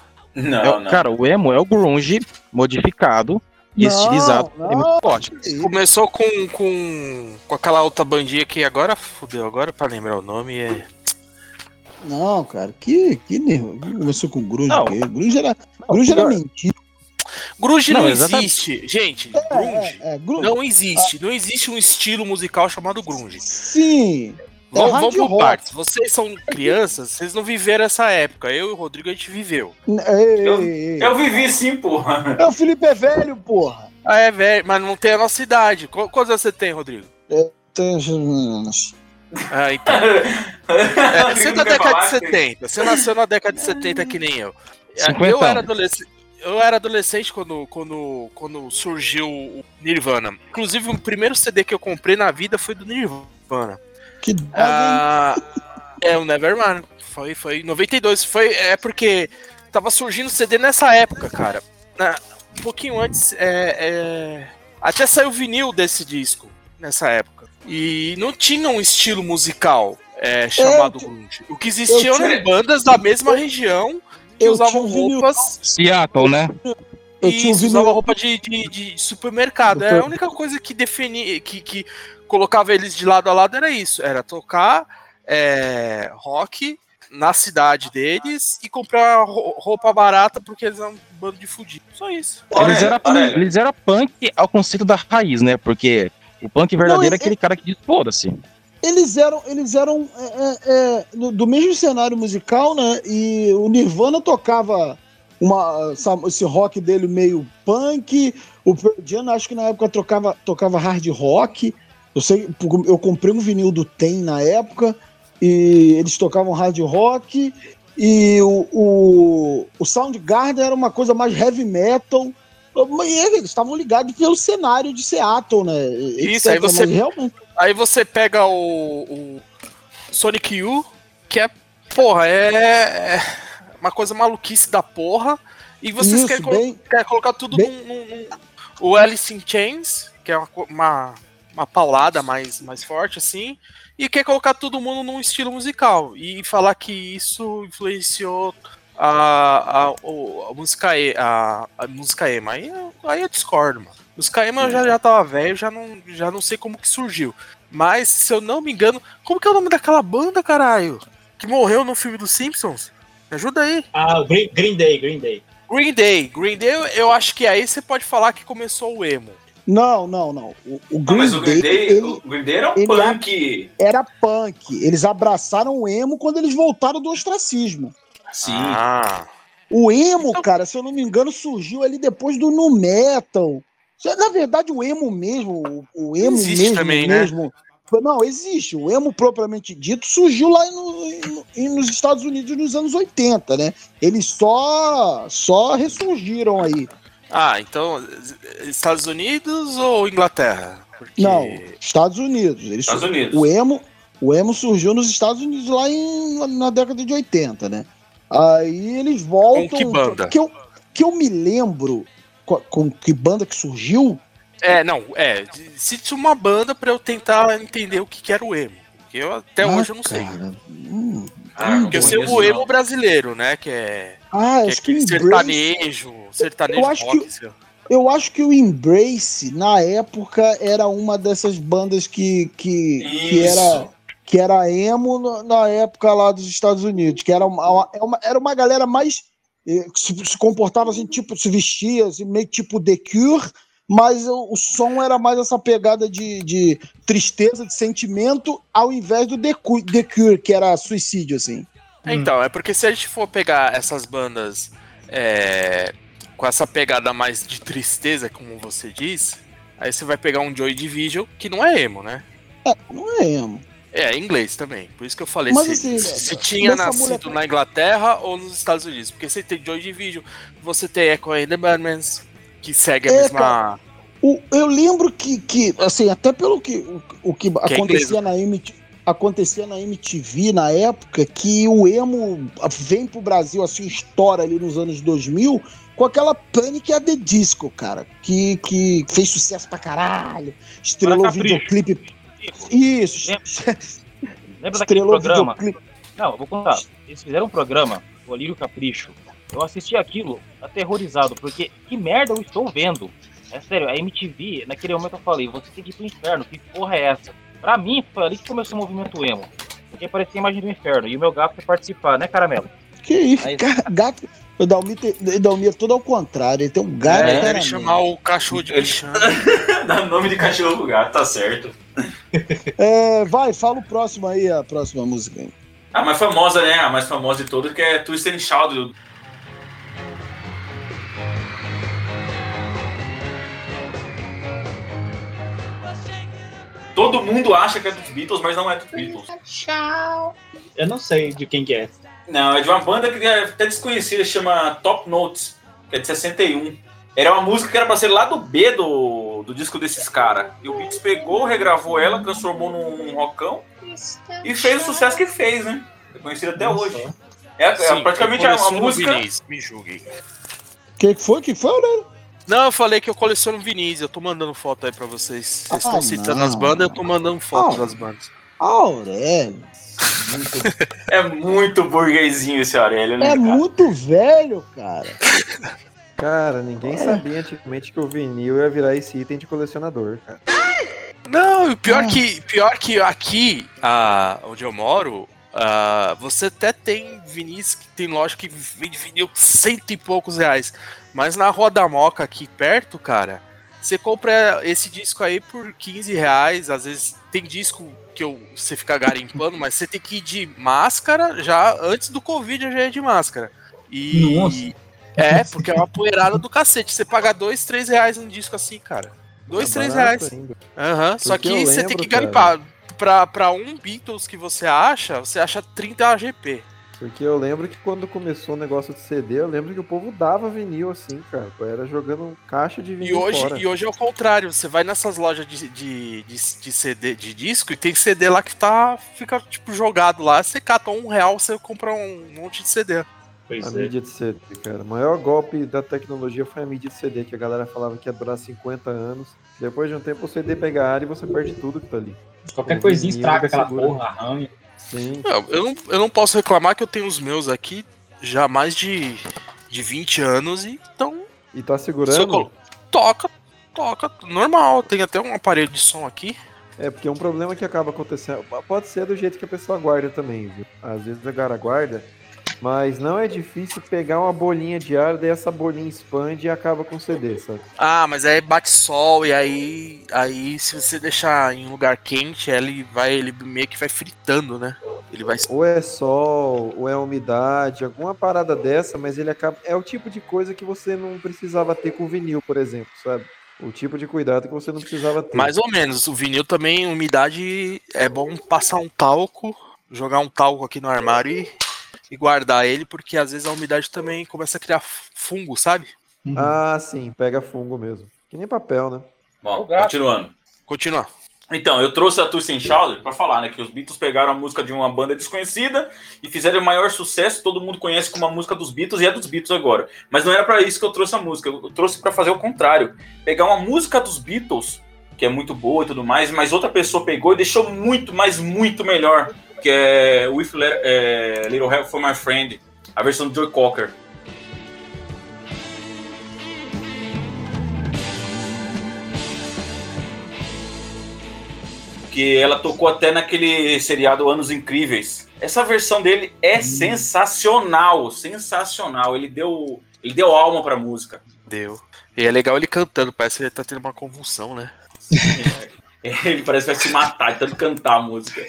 Speaker 2: Não,
Speaker 8: é
Speaker 2: não.
Speaker 8: Cara, o emo é o grunge modificado e
Speaker 5: Não,
Speaker 8: estilizado.
Speaker 5: não.
Speaker 8: É muito forte.
Speaker 6: Começou com, com, com aquela outra bandinha que agora fudeu, agora pra lembrar o nome é.
Speaker 5: Não, cara, que, que nervo. Começou com Grunge.
Speaker 8: Não.
Speaker 5: que Grunge era, grunge era mentira.
Speaker 6: Grunge não,
Speaker 8: Não,
Speaker 6: existe. Gente, grunge
Speaker 5: É, é, grunge.
Speaker 6: não existe. Não existe um estilo musical chamado grunge.
Speaker 5: Sim.
Speaker 6: Vamos, por
Speaker 5: rock.
Speaker 6: partes. Vocês são crianças, vocês não viveram essa época. Eu e o Rodrigo a gente viveu.
Speaker 5: Ei,
Speaker 2: Eu-
Speaker 5: ei.
Speaker 2: Eu vivi sim, porra.
Speaker 5: É, o Felipe é velho, porra.
Speaker 6: Ah, é velho, mas não tem a nossa idade. Qu- Quantos anos você tem, Rodrigo?
Speaker 5: Tem-
Speaker 6: Ah, então. É, [laughs] você é da década de 70. Você nasceu na década de 70 que nem eu. É, Eu era adolescente. Eu era adolescente quando, quando, quando surgiu o Nirvana. Inclusive, o primeiro CD que eu comprei na vida foi do Nirvana.
Speaker 5: Que?
Speaker 6: Ah, é o Nevermind. Foi, foi em 92. Foi, é porque tava surgindo CD nessa época, cara. Na- um pouquinho antes, é, é, até saiu vinil desse disco nessa época. E não tinha um estilo musical é, chamado
Speaker 5: Eu-
Speaker 6: grunge. O que existiam eram bandas da mesma região que
Speaker 5: Eu
Speaker 6: usavam roupas
Speaker 8: Seattle, né?
Speaker 5: Eu
Speaker 6: e
Speaker 5: tinha um
Speaker 6: usava
Speaker 5: vinil-
Speaker 6: roupa de, de, de supermercado. É a única coisa que definia, que, que colocava eles de lado a lado era isso. Era tocar é, rock na cidade deles e comprar ro- roupa barata porque eles eram um bando de fudido. Só isso.
Speaker 8: Eles eram, eles eram punk ao conceito da raiz, né? Porque o punk verdadeiro
Speaker 5: Não,
Speaker 8: é aquele cara que diz foda-se.
Speaker 5: Eles eram, eles eram é, é, é, do mesmo cenário musical, né? E o Nirvana tocava uma, esse rock dele meio punk. O Pearl Jam, acho que na época tocava, tocava hard rock. Eu sei, eu comprei um vinil do Tem na época e eles tocavam hard rock. E o, o, o Soundgarden era uma coisa mais heavy metal. Eles estavam ligados pelo cenário de Seattle, né?
Speaker 6: Isso, aí você-
Speaker 5: Mas realmente
Speaker 6: Aí você pega o, o Sonic U, que é, porra, é, é uma coisa maluquice da porra. E vocês
Speaker 5: Isso,
Speaker 6: querem, colo-
Speaker 5: bem-
Speaker 6: querem colocar tudo
Speaker 5: bem-
Speaker 6: num, num- O Alice in Chains, que é uma, uma uma paulada mais, mais forte, assim, e quer colocar todo mundo num estilo musical. E falar que isso influenciou a, a, a música E, a, a música emo. Aí, eu- aí eu discordo, mano. Música emo eu já, já tava velho, já não, já não sei como que surgiu. Mas, se eu não me engano, como que é o nome daquela banda, caralho? Que morreu no filme dos Simpsons? Me ajuda aí.
Speaker 7: Ah, Green, Green Day, Green Day.
Speaker 6: Green Day. Green Day, eu- acho que aí você pode falar que começou o emo.
Speaker 5: Não, não, não. O, o
Speaker 2: Não,
Speaker 5: Green,
Speaker 2: mas o Green
Speaker 5: Day,
Speaker 2: Day,
Speaker 5: ele
Speaker 2: o Green Day era um punk.
Speaker 5: era punk. Eles abraçaram o emo quando eles voltaram do ostracismo.
Speaker 2: Sim.
Speaker 6: Ah.
Speaker 5: O emo, cara, se eu não me engano, surgiu ali depois do nu metal. Na verdade, o emo mesmo, o, emo
Speaker 6: Existe
Speaker 5: mesmo,
Speaker 6: também, né?
Speaker 5: Não, existe. O emo propriamente dito surgiu lá no- no- nos Estados Unidos nos anos 80, né? Eles só só ressurgiram aí.
Speaker 6: Ah, então, Estados Unidos ou Inglaterra? Porque-
Speaker 5: Não, Estados Unidos. Eles
Speaker 2: Estados Unidos.
Speaker 5: O emo, o emo surgiu nos Estados Unidos lá em, na década de 80, né? Aí eles voltam.
Speaker 6: Com que banda?
Speaker 5: Que eu, que eu me lembro com, com que banda que surgiu.
Speaker 6: É, não, é. Cite uma banda pra eu tentar entender o que, que era o emo. Porque eu, até
Speaker 5: Ah,
Speaker 6: hoje eu não sei.
Speaker 5: cara, hum,
Speaker 2: Ah,
Speaker 6: Porque eu sei o emo
Speaker 2: não.
Speaker 6: brasileiro, né? Que é,
Speaker 5: ah,
Speaker 6: que é
Speaker 5: acho que
Speaker 6: aquele
Speaker 5: Embrace,
Speaker 6: sertanejo, sertanejo
Speaker 5: Eu acho
Speaker 6: rock.
Speaker 5: que- eu acho que o Embrace, na época, era uma dessas bandas que, que, que era. que era emo no- na época lá dos Estados Unidos, que era uma, uma- é era uma galera mais eh, que se, se comportava assim, tipo, se vestia assim, meio tipo The Cure, mas o, o som era mais essa pegada de, de tristeza, de sentimento, ao invés do The, Cu- The Cure, que era suicídio, assim.
Speaker 6: Então, é porque se a gente for pegar essas bandas é, com essa pegada mais de tristeza, como você diz, aí você vai pegar um Joy Division, que não é emo, né?
Speaker 5: Não é emo.
Speaker 6: É, em inglês também. Por isso que eu falei
Speaker 5: Mas,
Speaker 6: se,
Speaker 5: assim,
Speaker 6: se tinha
Speaker 5: nessa
Speaker 6: nascido
Speaker 5: mulher-
Speaker 6: na Inglaterra ou nos Estados Unidos. Porque você tem Joy Division, você tem Echo and the Bunnymen, que segue a
Speaker 5: É,
Speaker 6: mesma.
Speaker 5: O- eu lembro que, que, assim, até pelo que, o, o que
Speaker 6: é
Speaker 5: acontecia, na MTV, acontecia na MTV na época, que o emo vem pro Brasil, assim, estoura ali nos anos 2000, com aquela Panic! at the Disco, cara, que, que fez sucesso pra caralho, estrelou
Speaker 9: Capricho.
Speaker 5: videoclipe. Isso, [laughs]
Speaker 9: Lembra daquele
Speaker 5: estrelou
Speaker 9: programa?
Speaker 5: videoclipe.
Speaker 9: Não, eu vou contar. Eles fizeram um programa, o Alírio Capricho. Eu assisti aquilo aterrorizado, porque que merda eu estou vendo? É sério, a MTV, naquele momento eu falei, você tem que ir pro inferno, que porra é essa? Pra mim, foi ali que começou o movimento emo. Porque parecia a imagem do inferno, e o meu gato quer participar, né, Caramelo?
Speaker 5: Que isso,
Speaker 9: Aí-
Speaker 5: gato. O Dalmi, tem- o Dalmi é tudo ao contrário, ele tem um gato.
Speaker 6: É, deve chamar o cachorro de
Speaker 2: Ele-
Speaker 6: bichano. [laughs]
Speaker 2: Dá nome de cachorro pro gato, tá certo.
Speaker 5: É, vai, fala o próximo aí, a próxima música. aí.
Speaker 2: A mais famosa, né? A mais famosa de todas, que é Twisted and Shout. Todo mundo acha que é dos Beatles, mas não é dos Beatles.
Speaker 7: Eu não sei de quem que é.
Speaker 2: Não, é de uma banda que é até desconhecida, chama Top Notes, que é de 61. Era uma música que era pra ser lá do B do, do disco desses caras. E o Beatles pegou, regravou ela, transformou num rockão e fez o sucesso que fez, né? É conhecido até hoje. É, é
Speaker 6: Sim,
Speaker 2: praticamente
Speaker 6: eu
Speaker 2: a, a música.
Speaker 6: vinis, me julguem.
Speaker 5: Que que foi? Que foi, Aurélio?
Speaker 6: Não, eu falei que eu coleciono vinis, eu tô mandando foto aí pra vocês. Vocês
Speaker 5: Ah,
Speaker 6: estão citando
Speaker 5: não.
Speaker 6: as bandas, eu tô mandando foto
Speaker 5: Ah.
Speaker 6: das bandas.
Speaker 5: Aurélio. [laughs]
Speaker 2: É muito burguesinho esse Aurélio, né?
Speaker 5: É
Speaker 2: cara?
Speaker 5: muito velho, cara.
Speaker 10: Cara, ninguém sabia antigamente que o vinil ia virar esse item de colecionador, cara.
Speaker 6: Não, e pior
Speaker 5: Ah.
Speaker 6: que pior que aqui, ah, onde eu moro, ah, você até tem vinis que tem loja que vende vinil cento e poucos reais. Mas na Rua da Moca aqui perto, cara, você compra esse disco aí por 15 reais. Às vezes tem disco que eu, você fica garimpando, mas você tem que ir de máscara já antes do Covid eu já ia de máscara. E.
Speaker 7: Nossa.
Speaker 6: É, porque é uma poeirada do cacete. Você paga dois, três reais num disco assim, cara. Dois,
Speaker 10: Tá
Speaker 6: três reais. Aham, só que
Speaker 10: eu
Speaker 6: você tem
Speaker 10: lembro,
Speaker 6: que garimpar. Pra, pra um Beatles que você acha, você acha 30 AGP.
Speaker 10: Porque eu lembro que quando começou o negócio de CD, eu lembro que o povo dava vinil assim, cara. Era jogando caixa de
Speaker 6: E
Speaker 10: vinil
Speaker 6: hoje,
Speaker 10: fora.
Speaker 6: e hoje é o contrário, você vai nessas lojas de, de, de, de CD, de disco, e tem CD lá que tá, fica tipo jogado lá, você cata um real, você compra um monte de CD.
Speaker 7: Pois
Speaker 10: A
Speaker 7: é.
Speaker 10: mídia de CD, cara. O maior golpe da tecnologia foi a mídia de CD, que a galera falava que ia durar 50 anos. Depois de um tempo o CD pega ar e você perde tudo que tá ali.
Speaker 7: Qualquer
Speaker 10: O
Speaker 7: coisinha estraga aquela
Speaker 10: segura.
Speaker 7: porra, arranha.
Speaker 10: Sim.
Speaker 6: Não, eu, não, eu não posso reclamar que eu tenho os meus aqui já há mais de, de 20 anos e então
Speaker 10: E tá segurando?
Speaker 6: colo- toca, toca, normal. Tem até um aparelho de som aqui.
Speaker 10: É, porque é um problema que acaba acontecendo. Pode ser do jeito que a pessoa guarda também, viu? Às vezes a cara guarda, mas não é difícil pegar uma bolinha de ar, daí essa bolinha expande e acaba com o CD, sabe?
Speaker 6: Ah, mas aí bate sol e aí, aí se você deixar em um lugar quente, ele vai, ele meio que vai fritando, né? Ele vai
Speaker 10: Ou é sol, ou é umidade, alguma parada dessa, mas ele acaba. É o tipo de coisa que você não precisava ter com vinil, por exemplo, sabe? O tipo de cuidado que você não precisava ter.
Speaker 6: Mais ou menos. O vinil também, umidade, é bom passar um talco, jogar um talco aqui no armário e, e guardar ele, porque às vezes a umidade também começa a criar fungo, sabe?
Speaker 10: Ah, sim, pega fungo mesmo. Que nem papel, né?
Speaker 2: Bom, continuando.
Speaker 6: Continua.
Speaker 2: Então, eu trouxe a Twist Chowder para falar, né, que os Beatles pegaram a música de uma banda desconhecida e fizeram o maior sucesso, todo mundo conhece como a música dos Beatles e é dos Beatles agora. Mas não era para isso que eu trouxe a música, eu trouxe para fazer o contrário. Pegar uma música dos Beatles, que é muito boa e tudo mais, mas outra pessoa pegou e deixou muito, mas muito melhor, que é With Let- é, Little Help for My Friend, a versão do Joe Cocker. que ela tocou até naquele seriado Anos Incríveis. Essa versão dele é sensacional, sensacional. Ele deu, ele deu alma pra música.
Speaker 6: Deu. E é legal ele cantando, parece que ele tá tendo uma convulsão, né? [laughs]
Speaker 2: Ele parece que vai se matar de tanto cantar a música.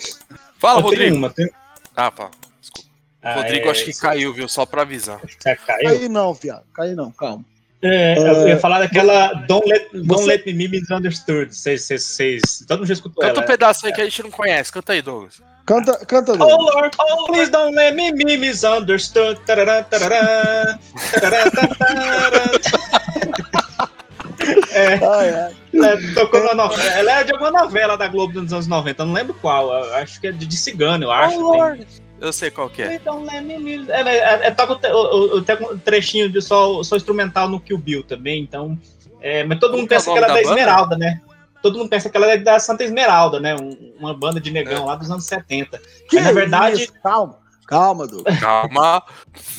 Speaker 6: Fala,
Speaker 7: Eu
Speaker 6: Rodrigo.
Speaker 7: uma, tenho-
Speaker 6: Ah, pá. Desculpa.
Speaker 7: Ah,
Speaker 6: Rodrigo
Speaker 7: é,
Speaker 6: acho que caiu, viu? Só pra avisar.
Speaker 7: Caiu.
Speaker 5: Cai não, viado. Cai não, calma.
Speaker 7: É, eu ia falar daquela Don't Let, Don't
Speaker 5: Você-
Speaker 7: let Me Be Misunderstood. Vocês, vocês, vocês, todo mundo já escutou
Speaker 6: Canta
Speaker 7: ela.
Speaker 6: um pedaço aí que a gente não conhece. Canta aí, Douglas.
Speaker 5: Canta, canta,
Speaker 7: Oh
Speaker 5: Douglas.
Speaker 7: Lord, oh, please don't let me be misunderstood. Tarará, tarará, tarará, tarará. É,
Speaker 5: Ai, ai.
Speaker 7: ela tocou na novela. Ela é de alguma novela da Globo dos anos 90, eu não lembro qual. acho que é de, de cigano, eu acho. tem.
Speaker 6: Eu sei qual que é.
Speaker 7: Don't let me be- É, é, é, toca o, te- o, o, tem um trechinho de só, só instrumental no Kill Bill também, então. é, mas todo mundo
Speaker 6: é
Speaker 7: pensa que ela é da
Speaker 6: da?
Speaker 7: Esmeralda, né? Todo mundo pensa que ela é da Santa Esmeralda, né? Um- uma banda de negão lá dos anos 70.
Speaker 5: Que
Speaker 7: Mas, na verdade,
Speaker 5: isso? Calma, calma, Douglas.
Speaker 6: Calma.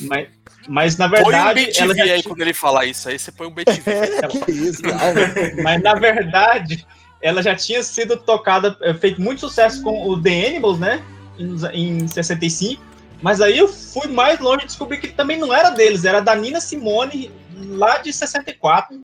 Speaker 7: mas, mas na
Speaker 6: Põe um
Speaker 7: verdade, ela
Speaker 6: BTV
Speaker 7: já
Speaker 6: aí
Speaker 7: tinha-
Speaker 6: quando ele falar isso aí, você põe um BTV. [laughs]
Speaker 5: É, que isso, [laughs]
Speaker 7: mas na verdade, ela já tinha sido tocada, eh, feito muito sucesso com o The Animals, né? Em, em 65. Mas aí eu fui mais longe e descobri que também não era deles, era da Nina Simone, lá de 64.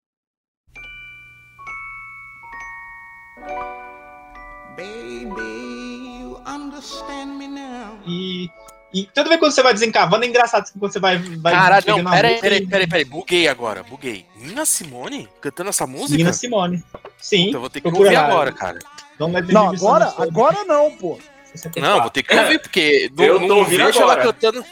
Speaker 4: Baby, you understand me now.
Speaker 7: E, e toda vez que você vai desencavando, é engraçado que você vai. vai
Speaker 6: Caralho, não, peraí,
Speaker 7: música
Speaker 6: peraí, peraí, peraí, buguei agora, buguei. Nina Simone cantando essa música?
Speaker 7: Nina Simone. Sim.
Speaker 6: Então vou ter que ouvir agora, cara.
Speaker 7: Let me
Speaker 5: Não,
Speaker 7: be
Speaker 5: agora, agora não, pô.
Speaker 7: 64.
Speaker 6: Não, vou ter que ouvir, porque não,
Speaker 2: Eu
Speaker 6: não
Speaker 2: ouvindo
Speaker 6: vejo ela
Speaker 2: agora.
Speaker 6: cantando.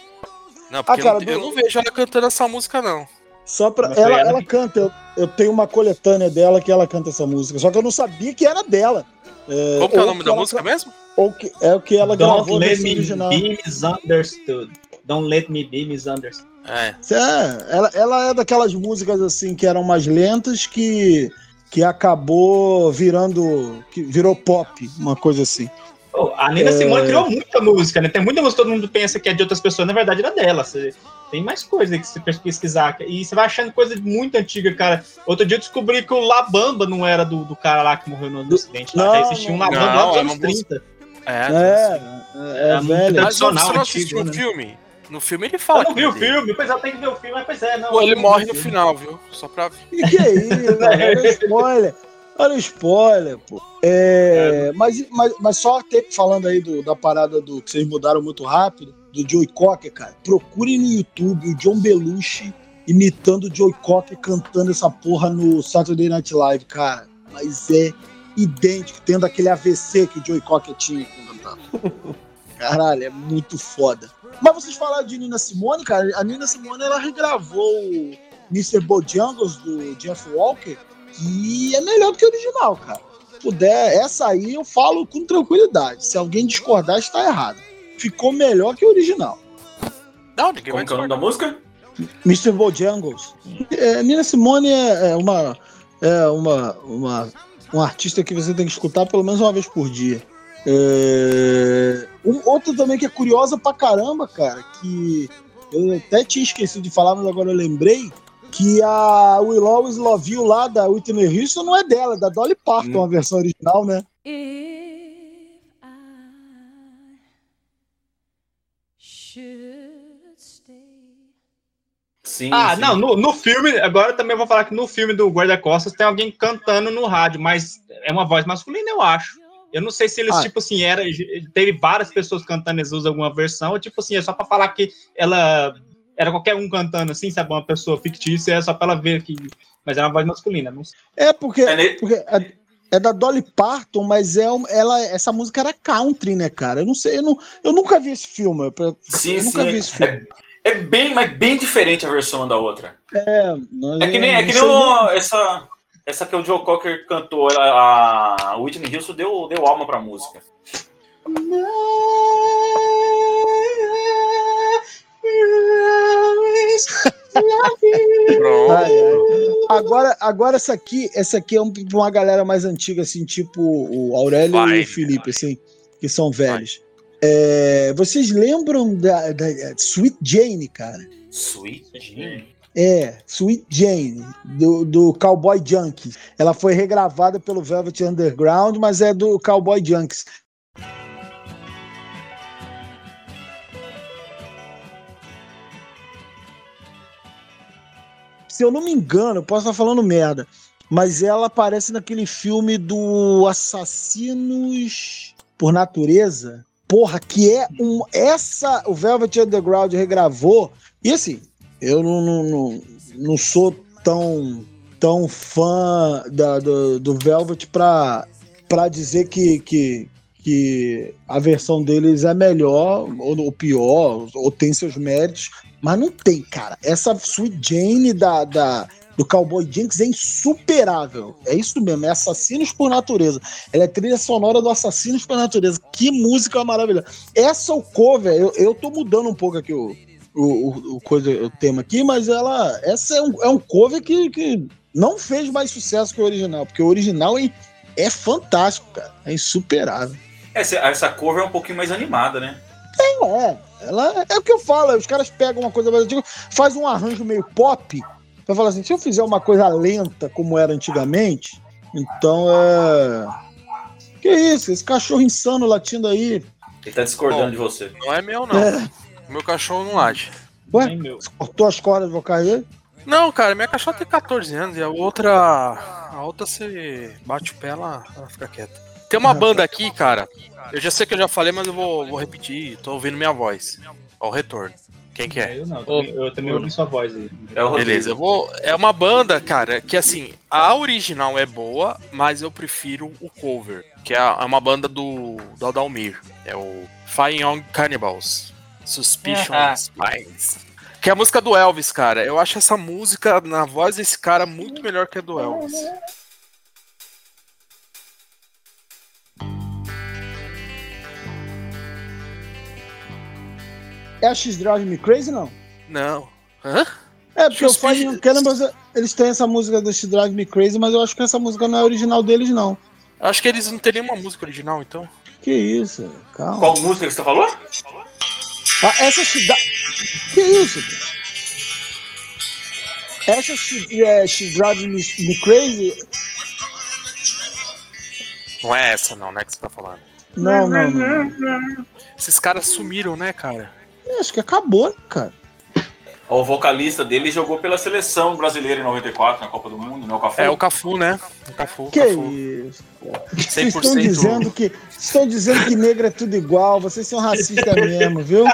Speaker 6: Não, porque
Speaker 5: Ah, cara,
Speaker 6: eu, não- eu não vejo ela cantando essa música, não.
Speaker 5: Só pra.
Speaker 7: Mas
Speaker 5: Ela,
Speaker 7: ela
Speaker 5: ela canta, eu, eu tenho uma coletânea dela que ela canta essa música. Só que eu não sabia que era dela. É,
Speaker 6: Como que é o nome da
Speaker 5: ela-
Speaker 6: música mesmo?
Speaker 5: Ou que é o que ela
Speaker 7: Don't
Speaker 5: gravou
Speaker 7: let me
Speaker 5: original.
Speaker 7: be misunderstood. Don't let me be misunderstood.
Speaker 6: É.
Speaker 5: É, ela, ela é daquelas músicas assim que eram mais lentas que, que acabou virando. que virou pop, uma coisa assim.
Speaker 7: Pô, a Nina
Speaker 5: É.
Speaker 7: Simone criou muita música, né? Tem muita música que todo mundo pensa que é de outras pessoas, na verdade era dela. Você- tem mais coisa que você pesquisar. E você vai achando coisa muito antiga, cara. Outro dia eu descobri que o Labamba não era do, do cara lá que morreu no, acidente. Lá.
Speaker 5: Não,
Speaker 7: Já existia um
Speaker 5: não.
Speaker 7: Labamba
Speaker 6: Não,
Speaker 7: lá dos
Speaker 6: é
Speaker 7: anos
Speaker 6: uma música-
Speaker 7: 30.
Speaker 6: É,
Speaker 5: É,
Speaker 7: É
Speaker 5: é,
Speaker 7: muito
Speaker 5: velha.
Speaker 6: Mas
Speaker 7: tradicional,
Speaker 6: você não
Speaker 7: antigo,
Speaker 6: assistiu o
Speaker 7: né?
Speaker 6: filme? No filme ele
Speaker 7: Eu
Speaker 6: fala.
Speaker 7: não
Speaker 6: que
Speaker 7: vi o
Speaker 6: é
Speaker 7: filme, pois eu tenho que ver o filme, mas pois é, não.
Speaker 6: Pô, ele
Speaker 7: eu não
Speaker 6: morre no final, viu? Só pra.
Speaker 5: Que que é isso, cara? Olha o spoiler. Olha o spoiler, pô. É, mas, mas, mas só ter, falando aí do- da parada do que vocês mudaram muito rápido, do Joey Cocker, cara. Procurem no YouTube o John Belushi imitando o Joey Cocker cantando essa porra no Saturday Night Live, cara. Mas é idêntico, tendo aquele AVC que o Joey Cocker tinha quando cantava. [laughs] Caralho, é muito foda. Mas vocês falaram de Nina Simone, cara. A Nina Simone ela regravou o Mr. Bojangles do Jeff Walker, que é melhor do que o original, cara. Se puder, essa aí eu falo com tranquilidade. Se alguém discordar, está errado. Ficou melhor que o original.
Speaker 6: Não, ninguém vai
Speaker 2: Como que é o nome da música?
Speaker 5: Mr. Bojangles. É, Nina Simone é, é uma, é uma, uma, um artista que você tem que escutar pelo menos uma vez por dia. É, um, outro também que é curiosa pra caramba, cara, que eu até tinha esquecido de falar, mas agora eu lembrei, que a Will Always Love You lá da Whitney Houston não é dela, é da Dolly Parton, a versão original, né?
Speaker 2: Sim,
Speaker 7: Ah,
Speaker 2: sim.
Speaker 7: não, no, no filme, agora também vou falar que no filme do Guarda-Costas tem alguém cantando no rádio, mas é uma voz masculina, eu acho. Eu não sei se eles,
Speaker 5: Ah.
Speaker 7: tipo assim, era, teve várias pessoas cantando, eles usam alguma versão, ou tipo assim, é só pra falar que ela era qualquer um cantando assim, sabe? Uma pessoa fictícia, é só pra ela ver que. Mas era uma voz masculina, não sei.
Speaker 5: É porque,
Speaker 2: É, ne-
Speaker 5: porque é, é da Dolly Parton, mas é ela, essa música era country, né, cara? Eu não sei, eu, não, eu nunca vi esse filme. Eu,
Speaker 2: Sim,
Speaker 5: eu
Speaker 2: sim.
Speaker 5: nunca vi esse filme.
Speaker 2: É, bem, mas bem diferente a versão uma da outra.
Speaker 5: É, mas
Speaker 2: É que nem, é que nem o- essa, essa que o Joe Cocker cantou, a, a Whitney Houston deu, deu alma pra música.
Speaker 5: Agora, agora essa aqui, essa aqui é um, pra uma galera mais antiga, assim, tipo o Aurélio
Speaker 6: Vai,
Speaker 5: e o Felipe, assim, que são velhos. É, vocês lembram da, da Sweet Jane, cara?
Speaker 2: Sweet Jane.
Speaker 5: É, Sweet Jane, do, do Cowboy Junkies. Ela foi regravada pelo Velvet Underground, mas é do Cowboy Junkies. Se eu não me engano, eu posso estar falando merda, mas ela aparece naquele filme do Assassinos por Natureza. Porra, que é um. Essa o Velvet Underground regravou. E assim, eu não, não, não, não sou tão, tão fã da, do, do Velvet pra, pra dizer que, que, que a versão deles é melhor ou, ou pior, ou tem seus méritos, mas não tem, cara. Essa Sweet Jane da, da, do Cowboy Jinx é insuperável. É isso mesmo, é Assassinos por Natureza. Ela é trilha sonora do Assassinos por Natureza. Que música maravilhosa. Essa o cover, eu, eu tô mudando um pouco aqui o, o, o, coisa, o tema aqui, mas ela. Essa é um, é um cover que, que não fez mais sucesso que o original, porque o original é, é fantástico, cara. É insuperável.
Speaker 2: Essa, essa cover é um pouquinho mais animada, né?
Speaker 5: É, ela é o que eu falo, os caras pegam uma coisa mais antiga, faz um arranjo meio pop, pra falar assim, se eu fizer uma coisa lenta como era antigamente, então é. Que isso, esse cachorro insano latindo aí.
Speaker 2: Ele tá discordando
Speaker 6: Bom.
Speaker 2: de você.
Speaker 6: Não é meu, não.
Speaker 5: É.
Speaker 6: O meu cachorro não late.
Speaker 5: Ué,
Speaker 7: Nem meu.
Speaker 5: você cortou as cordas vocais dele?
Speaker 6: Não, cara, minha cachorra tem 14 anos e a outra. A outra você bate o pé, ela, ela fica quieta. Tem uma banda aqui, cara. Eu já sei que eu já falei, mas eu vou, vou repetir. Tô ouvindo minha voz. Ó, o retorno. Quem que é?
Speaker 7: Eu não, eu também, eu também ouvi sua voz aí.
Speaker 2: É o Rodrigo.
Speaker 6: Beleza, eu vou. É uma banda, cara, que assim, a original é boa, mas eu prefiro o cover, que é é uma banda do, do Aldalmir. É o Fire Young Cannibals. Suspicion
Speaker 9: Ah.
Speaker 6: Spines. Que é a música do Elvis, cara. Eu acho essa música na voz desse cara muito melhor que a do Elvis.
Speaker 5: É a X Drive Me Crazy, não?
Speaker 6: Não. Hã?
Speaker 5: É, porque o
Speaker 6: Suspicion-
Speaker 5: Fire Cannibals, eles têm essa música do X Drive Me Crazy, mas eu acho que essa música não é original deles, não.
Speaker 6: Acho que eles não têm nenhuma música original, então.
Speaker 5: Que isso, calma.
Speaker 2: Qual música que você falou?
Speaker 5: Ah, essa X Drive... Que isso, cara? Essa X, é, Me, Me Crazy...
Speaker 6: Não é essa, não, né? Que você tá falando.
Speaker 5: Não, não, não. não.
Speaker 6: Esses caras sumiram, né, cara?
Speaker 5: É, Acho que acabou, né, cara?
Speaker 2: O vocalista dele jogou pela seleção brasileira em 94, na Copa do Mundo, né? O Cafu.
Speaker 6: É o Cafu, né? O Cafu.
Speaker 5: Que
Speaker 6: Cafu.
Speaker 5: isso? Vocês
Speaker 6: 100%.
Speaker 5: estão dizendo que estão dizendo que negro é tudo igual, vocês são racistas mesmo, viu?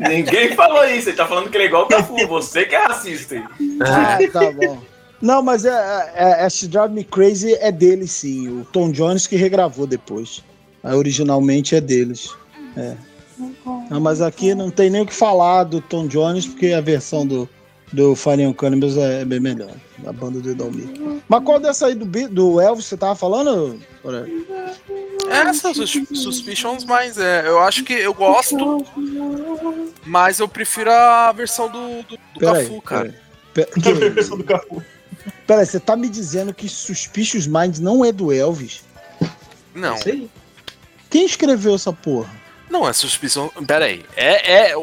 Speaker 2: Ninguém falou isso, ele tá falando que ele é igual o Cafu. Você que é racista.
Speaker 5: Ah, tá bom. Não, mas é, é, é, esse Drive Me Crazy é deles, sim. O Tom Jones que regravou depois. Aí, originalmente é deles. É. Não, mas aqui não tem nem o que falar do Tom Jones, porque a versão do, do Young Cannibals é bem melhor. Da banda do Edalmir. Mas qual dessa aí do, do Elvis você tava falando?
Speaker 6: Essas sus- Suspicions, mas é, eu acho que eu gosto, mas eu prefiro a versão do, do, do
Speaker 5: Peraí,
Speaker 6: Cafu, cara.
Speaker 5: Pera-
Speaker 7: A
Speaker 5: que-
Speaker 7: versão do Cafu.
Speaker 5: Peraí, você tá me dizendo que Suspicious Minds não é do Elvis?
Speaker 6: Não,
Speaker 7: Sei.
Speaker 5: Quem escreveu essa porra?
Speaker 6: Não é suspicion. Pera aí. É, é,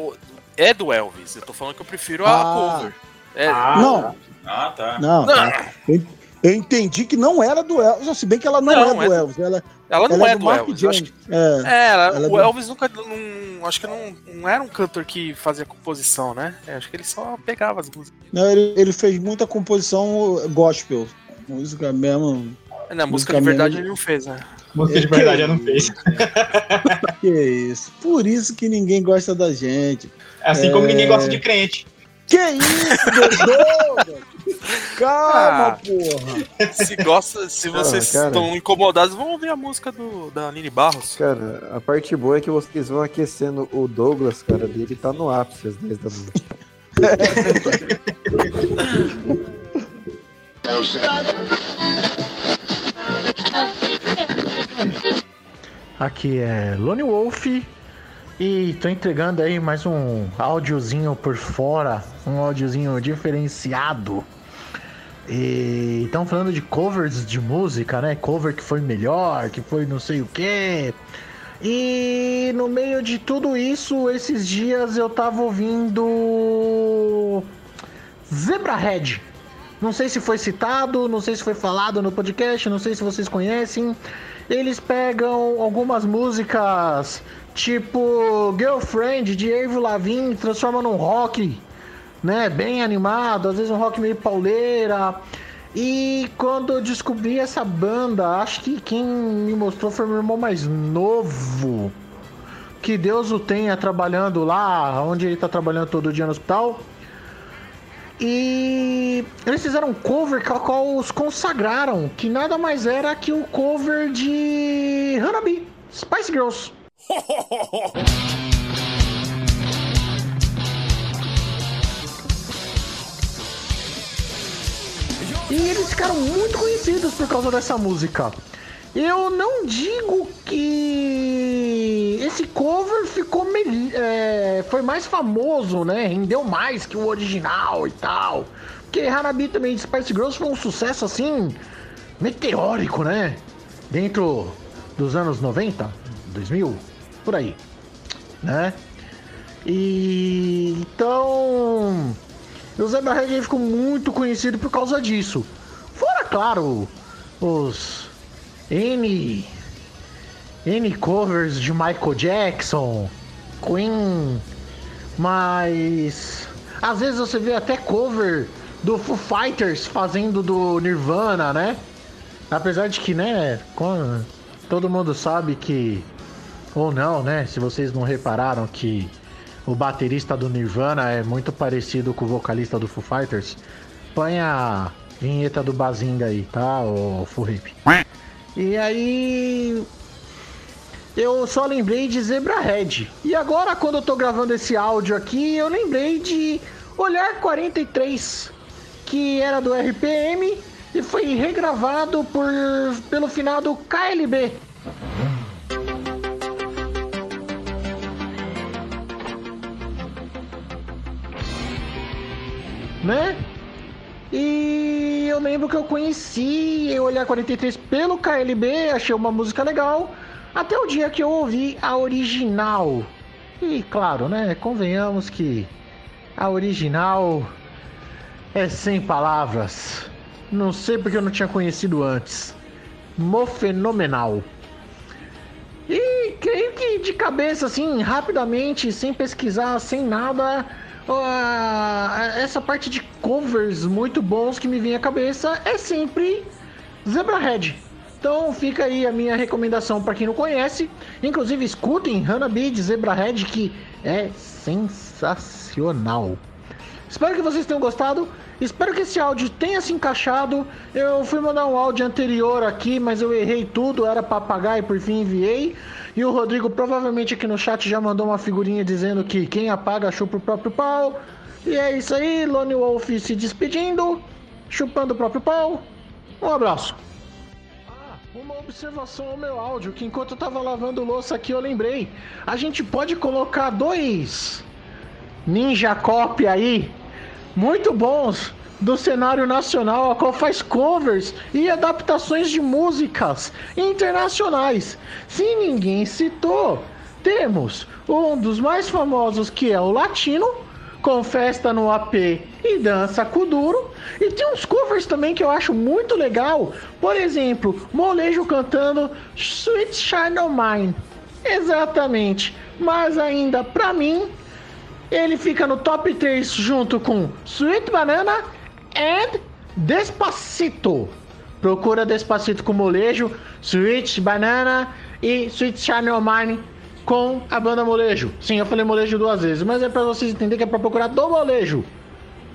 Speaker 6: é do Elvis. Eu tô falando que eu prefiro a
Speaker 5: Ah.
Speaker 6: cover. É,
Speaker 7: Ah,
Speaker 5: não,
Speaker 2: Ah, tá.
Speaker 5: não.
Speaker 6: Não.
Speaker 5: tá. Eu, entendi que não era do Elvis. Se bem que ela não,
Speaker 6: Não,
Speaker 5: é
Speaker 6: é
Speaker 5: do
Speaker 6: do-
Speaker 5: Elvis. Ela,
Speaker 6: ela não
Speaker 5: ela
Speaker 6: é do,
Speaker 5: Mark
Speaker 6: Elvis. acho que-
Speaker 5: É.
Speaker 6: É, ela-
Speaker 5: Ela é
Speaker 6: o
Speaker 5: do-
Speaker 6: Elvis nunca. Não, acho que não, não era um cantor que fazia composição, né? É, acho que ele só pegava as músicas.
Speaker 5: Não, ele, ele fez muita composição gospel. Música mesmo.
Speaker 6: Na música de verdade ele não fez, né?
Speaker 7: música de verdade eu não fez. [laughs]
Speaker 5: Que isso. Por isso que ninguém gosta da gente.
Speaker 7: Assim como
Speaker 5: É.
Speaker 7: ninguém gosta de crente.
Speaker 5: Que isso, Dodô? Calma,
Speaker 6: Ah.
Speaker 5: porra.
Speaker 6: Se gosta, se vocês
Speaker 10: cara.
Speaker 6: estão incomodados, vão ouvir a música do, da Nini Barros.
Speaker 10: Cara, a parte boa é que vocês vão aquecendo o Douglas, cara, dele tá no ápice às 10 da noite. [laughs]
Speaker 11: Aqui é Lone Wolf e tô entregando aí mais um áudiozinho por fora, um áudiozinho diferenciado. E estão falando de covers de música, né? Cover que foi melhor, que foi não sei o quê. E no meio de tudo isso, esses dias eu tava ouvindo Zebrahead. Não sei se foi citado, não sei se foi falado no podcast, não sei se vocês conhecem. Eles pegam algumas músicas tipo Girlfriend de Avril Lavigne transformam num rock, né, bem animado, às vezes um rock meio pauleira. E quando eu descobri essa banda, acho que quem me mostrou foi meu irmão mais novo. Que Deus o tenha trabalhando lá, onde ele tá trabalhando todo dia no hospital. E eles fizeram um cover com a qual os consagraram, que nada mais era que o cover de Hanabi, Spice Girls. [laughs] E eles ficaram muito conhecidos por causa dessa música. Eu não digo que esse cover ficou é, foi mais famoso, né? Rendeu mais que o original e tal. Porque Hanabi também de Spice Girls foi um sucesso assim meteórico, né? Dentro dos anos 90, 2000, por aí, né? E então o Zebrahead ficou muito conhecido por causa disso. Fora, claro, os N N covers de Michael Jackson, Queen, mas às vezes você vê até cover do Foo Fighters fazendo do Nirvana, né? Apesar de que, né, todo mundo sabe que ou não, né? Se vocês não repararam que o baterista do Nirvana é muito parecido com o vocalista do Foo Fighters, põe a vinheta do Bazinga aí, tá? O Full Hip. E aí. Eu só lembrei de Zebrahead. E agora, quando eu tô gravando esse áudio aqui, eu lembrei de Olhar 43, que era do RPM e foi regravado por, pelo finado KLB. Né? E eu lembro que eu conheci o Olhar 43 pelo KLB, achei uma música legal, até o dia que eu ouvi a original. E claro, né? Convenhamos que a original é sem palavras. Não sei porque eu não tinha conhecido antes. Mo fenomenal. E creio que de cabeça, assim, rapidamente, sem pesquisar, sem nada, ah, essa parte de covers muito bons que me vem à cabeça é sempre Zebrahead. Então fica aí a minha recomendação para quem não conhece. Inclusive escutem Hanabi de Zebrahead que é sensacional. Espero que vocês tenham gostado. Espero que esse áudio tenha se encaixado. Eu fui mandar um áudio anterior aqui, mas eu errei tudo. Era para apagar e por fim enviei. E o Rodrigo provavelmente aqui no chat já mandou uma figurinha dizendo que quem apaga chupa o próprio pau. E é isso aí, Lone Wolf se despedindo, chupando o próprio pau. Um abraço. Ah, uma observação ao meu áudio, que enquanto eu tava lavando louça aqui eu lembrei. A gente pode colocar dois Ninja Cop aí muito bons do cenário nacional, a qual faz covers e adaptações de músicas internacionais. Se ninguém citou, temos um dos mais famosos que é o Latino, com festa no AP e dança Kuduro. E tem uns covers também que eu acho muito legal. Por exemplo, Molejo cantando Sweet of Mine. Exatamente. Mas ainda pra mim, ele fica no top 3 junto com Sweet Banana and Despacito. Procura Despacito com Molejo, Sweet Banana e Sweet Shine Mine com a banda Molejo. Sim, eu falei Molejo duas vezes, mas é pra vocês entenderem que é pra procurar do Molejo.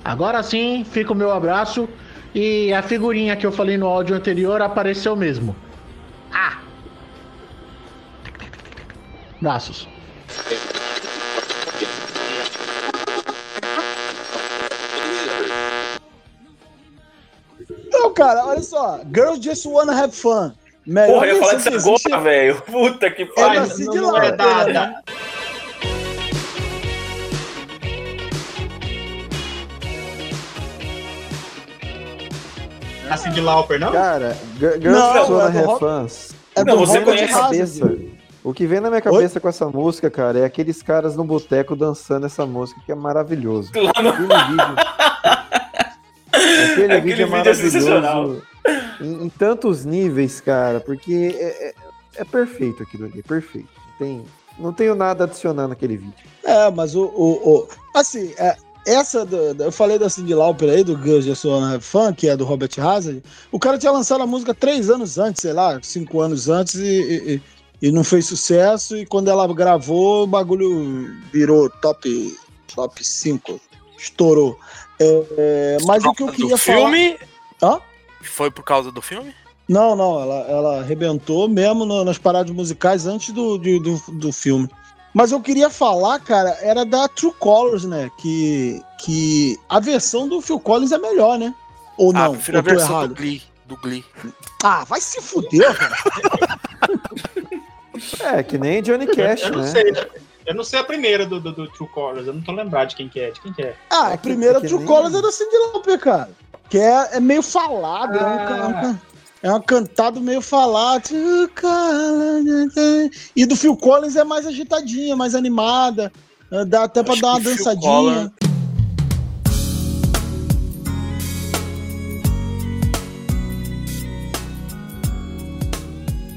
Speaker 11: Agora sim, fica o meu abraço e a figurinha que eu falei no áudio anterior apareceu mesmo. Ah! Braços.
Speaker 5: Não, cara, olha só. Girls Just Wanna Have Fun. Melhor
Speaker 2: Porra, eu ia falar disso
Speaker 5: existe
Speaker 2: agora, velho. Puta que pariu.
Speaker 5: Cyndi
Speaker 7: não, não
Speaker 5: Lauper,
Speaker 7: é
Speaker 5: né?
Speaker 7: A Cindy Lauper, não?
Speaker 10: Cara, Girls Just
Speaker 5: é
Speaker 10: Wanna Have Fans.
Speaker 5: É
Speaker 2: Não, você conhece
Speaker 10: cabeça. O que vem na minha cabeça com essa música, cara, é aqueles caras no boteco dançando essa música que é maravilhoso.
Speaker 2: Lá no- [laughs]
Speaker 10: Aquele vídeo. Aquele, vídeo é
Speaker 2: é
Speaker 10: maravilhoso. em, em tantos níveis, cara, porque é, é- é perfeito aquilo ali, é perfeito. Não, tem, não tenho nada a adicionar naquele vídeo.
Speaker 5: É, mas o. o, o- assim, é, essa. Do, do- eu falei da Cindy Lauper aí, do Girls Just Wanna Have Fun, que é do Robert Hazard. O cara tinha lançado a música três anos antes, sei lá, cinco anos antes, e, e- e- e não fez sucesso. E quando ela gravou, o bagulho virou top, top 5. Estourou. É, mas o que eu
Speaker 6: do
Speaker 5: queria falar.
Speaker 6: filme?
Speaker 5: Hã?
Speaker 6: Foi por causa do filme?
Speaker 5: Não, não, ela, ela arrebentou mesmo no- nas paradas musicais antes do, de- do, do filme. Mas eu queria falar, cara, era da True Colors, né? Que, que a versão do Phil Collins é melhor, né? Ou
Speaker 6: ah,
Speaker 5: não?
Speaker 6: prefiro a
Speaker 5: ou tô
Speaker 6: versão
Speaker 5: errado?
Speaker 6: do Glee. Do Glee.
Speaker 5: Ah, vai se fuder, cara. [laughs]
Speaker 10: É, que nem Johnny Cash,
Speaker 7: eu não
Speaker 10: né?
Speaker 7: sei. Eu não sei a primeira do, do, do True Colors. Eu não tô lembrado de quem que é. De quem que é.
Speaker 5: Ah,
Speaker 10: É
Speaker 5: a primeira
Speaker 10: é
Speaker 5: True Colors é da Cindy Lauper, cara. Que é, é meio falado, é, um,
Speaker 7: Ah.
Speaker 5: ca- é um ca- é um cantado meio falado. True Colors. E do Phil Collins é mais agitadinha, mais animada. Dá até pra
Speaker 6: Acho
Speaker 5: dar uma dançadinha.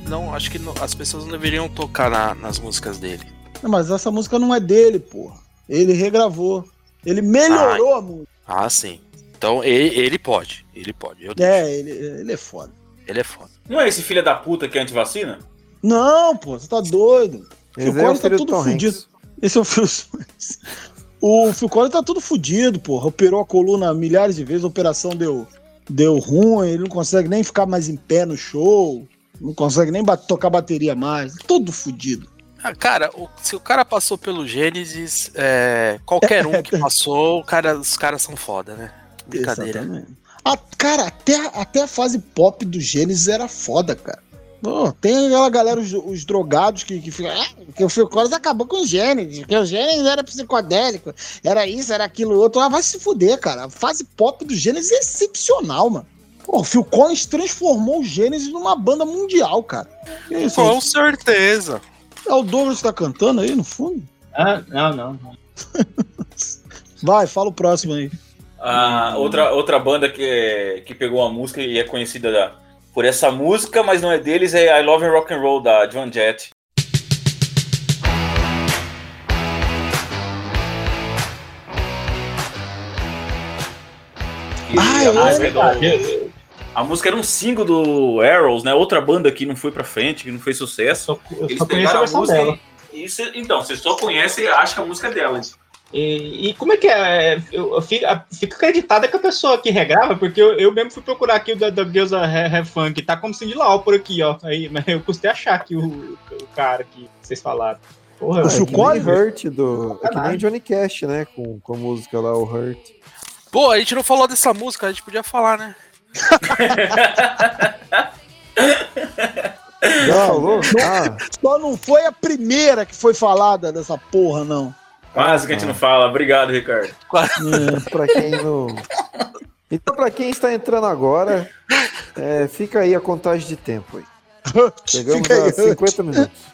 Speaker 6: Não, acho que não- as pessoas não deveriam tocar na- nas músicas dele.
Speaker 5: Não, mas essa música não é dele, porra. Ele regravou. Ele melhorou a música.
Speaker 6: Ah, sim. Então ele, ele pode. Ele pode. Eu.
Speaker 5: É, ele, ele é foda.
Speaker 6: Ele é foda.
Speaker 2: Não é esse filho da puta que é antivacina?
Speaker 5: Não, pô, você tá doido.
Speaker 10: Esse é o
Speaker 5: Collins tá
Speaker 10: filho do
Speaker 5: tudo fudido.
Speaker 10: Hanks.
Speaker 5: Esse é o Phil O Phil Collins tá tudo fudido, porra. Operou a coluna milhares de vezes, a operação deu, deu ruim, ele não consegue nem ficar mais em pé no show, não consegue nem tocar bateria mais. Todo fudido.
Speaker 6: Ah, cara, o- se o cara passou pelo Gênesis, é, qualquer um que [laughs] passou, cara, os caras são foda, né? Brincadeira.
Speaker 5: Exatamente. A, cara, até, até a fase pop do Gênesis era foda, cara. Pô, tem aquela galera, os, os drogados que, que ficam. Ah, que o Phil Collins acabou com o Gênesis, porque o Gênesis era psicodélico, era isso, era aquilo outro. Ah, vai se fuder, cara. A fase pop do Gênesis é excepcional, mano. Pô, o Phil Collins transformou o Gênesis numa banda mundial, cara. Isso,
Speaker 6: Com certeza.
Speaker 5: É o Douglas que tá cantando aí no fundo?
Speaker 7: Ah, não, não. não. [laughs]
Speaker 5: Vai, fala o próximo aí.
Speaker 2: Ah, outra, outra banda que, é- que pegou a música e é conhecida da- por essa música, mas não é deles, é I Love Rock and Roll, da Joan Jett.
Speaker 5: Ah, é
Speaker 2: é do- a música era um single do Arrows, né? Outra banda que não foi pra frente, que não fez sucesso.
Speaker 7: Só, eu
Speaker 2: Eles
Speaker 7: só a
Speaker 2: pegaram a
Speaker 7: versão
Speaker 2: música
Speaker 7: dela.
Speaker 2: e, e cê- então, você só conhece e acha que a música é delas.
Speaker 7: E, e como é que é? Eu, eu fico, fico acreditada que a pessoa que regrava, porque eu, eu mesmo fui procurar aqui o da, da Fun, que tá como Cindy Lauper aqui, ó. Aí, [laughs] mas eu custei achar aqui o, o cara que vocês falaram. Porra,
Speaker 5: O
Speaker 10: É nem
Speaker 5: Collins?
Speaker 10: Hurt do. É que nem. Johnny Cash, né? Com, com a música lá, o Hurt.
Speaker 6: Pô, a gente não falou dessa música, a gente podia falar, né?
Speaker 10: Falou? Ah,
Speaker 5: Só não foi a primeira que foi falada dessa porra, não.
Speaker 2: Quase que a gente não fala. Obrigado, Ricardo.
Speaker 10: Pra quem não. Então, pra quem está entrando agora, é, fica aí a contagem de tempo aí. [laughs] Chegamos a 50 minutos.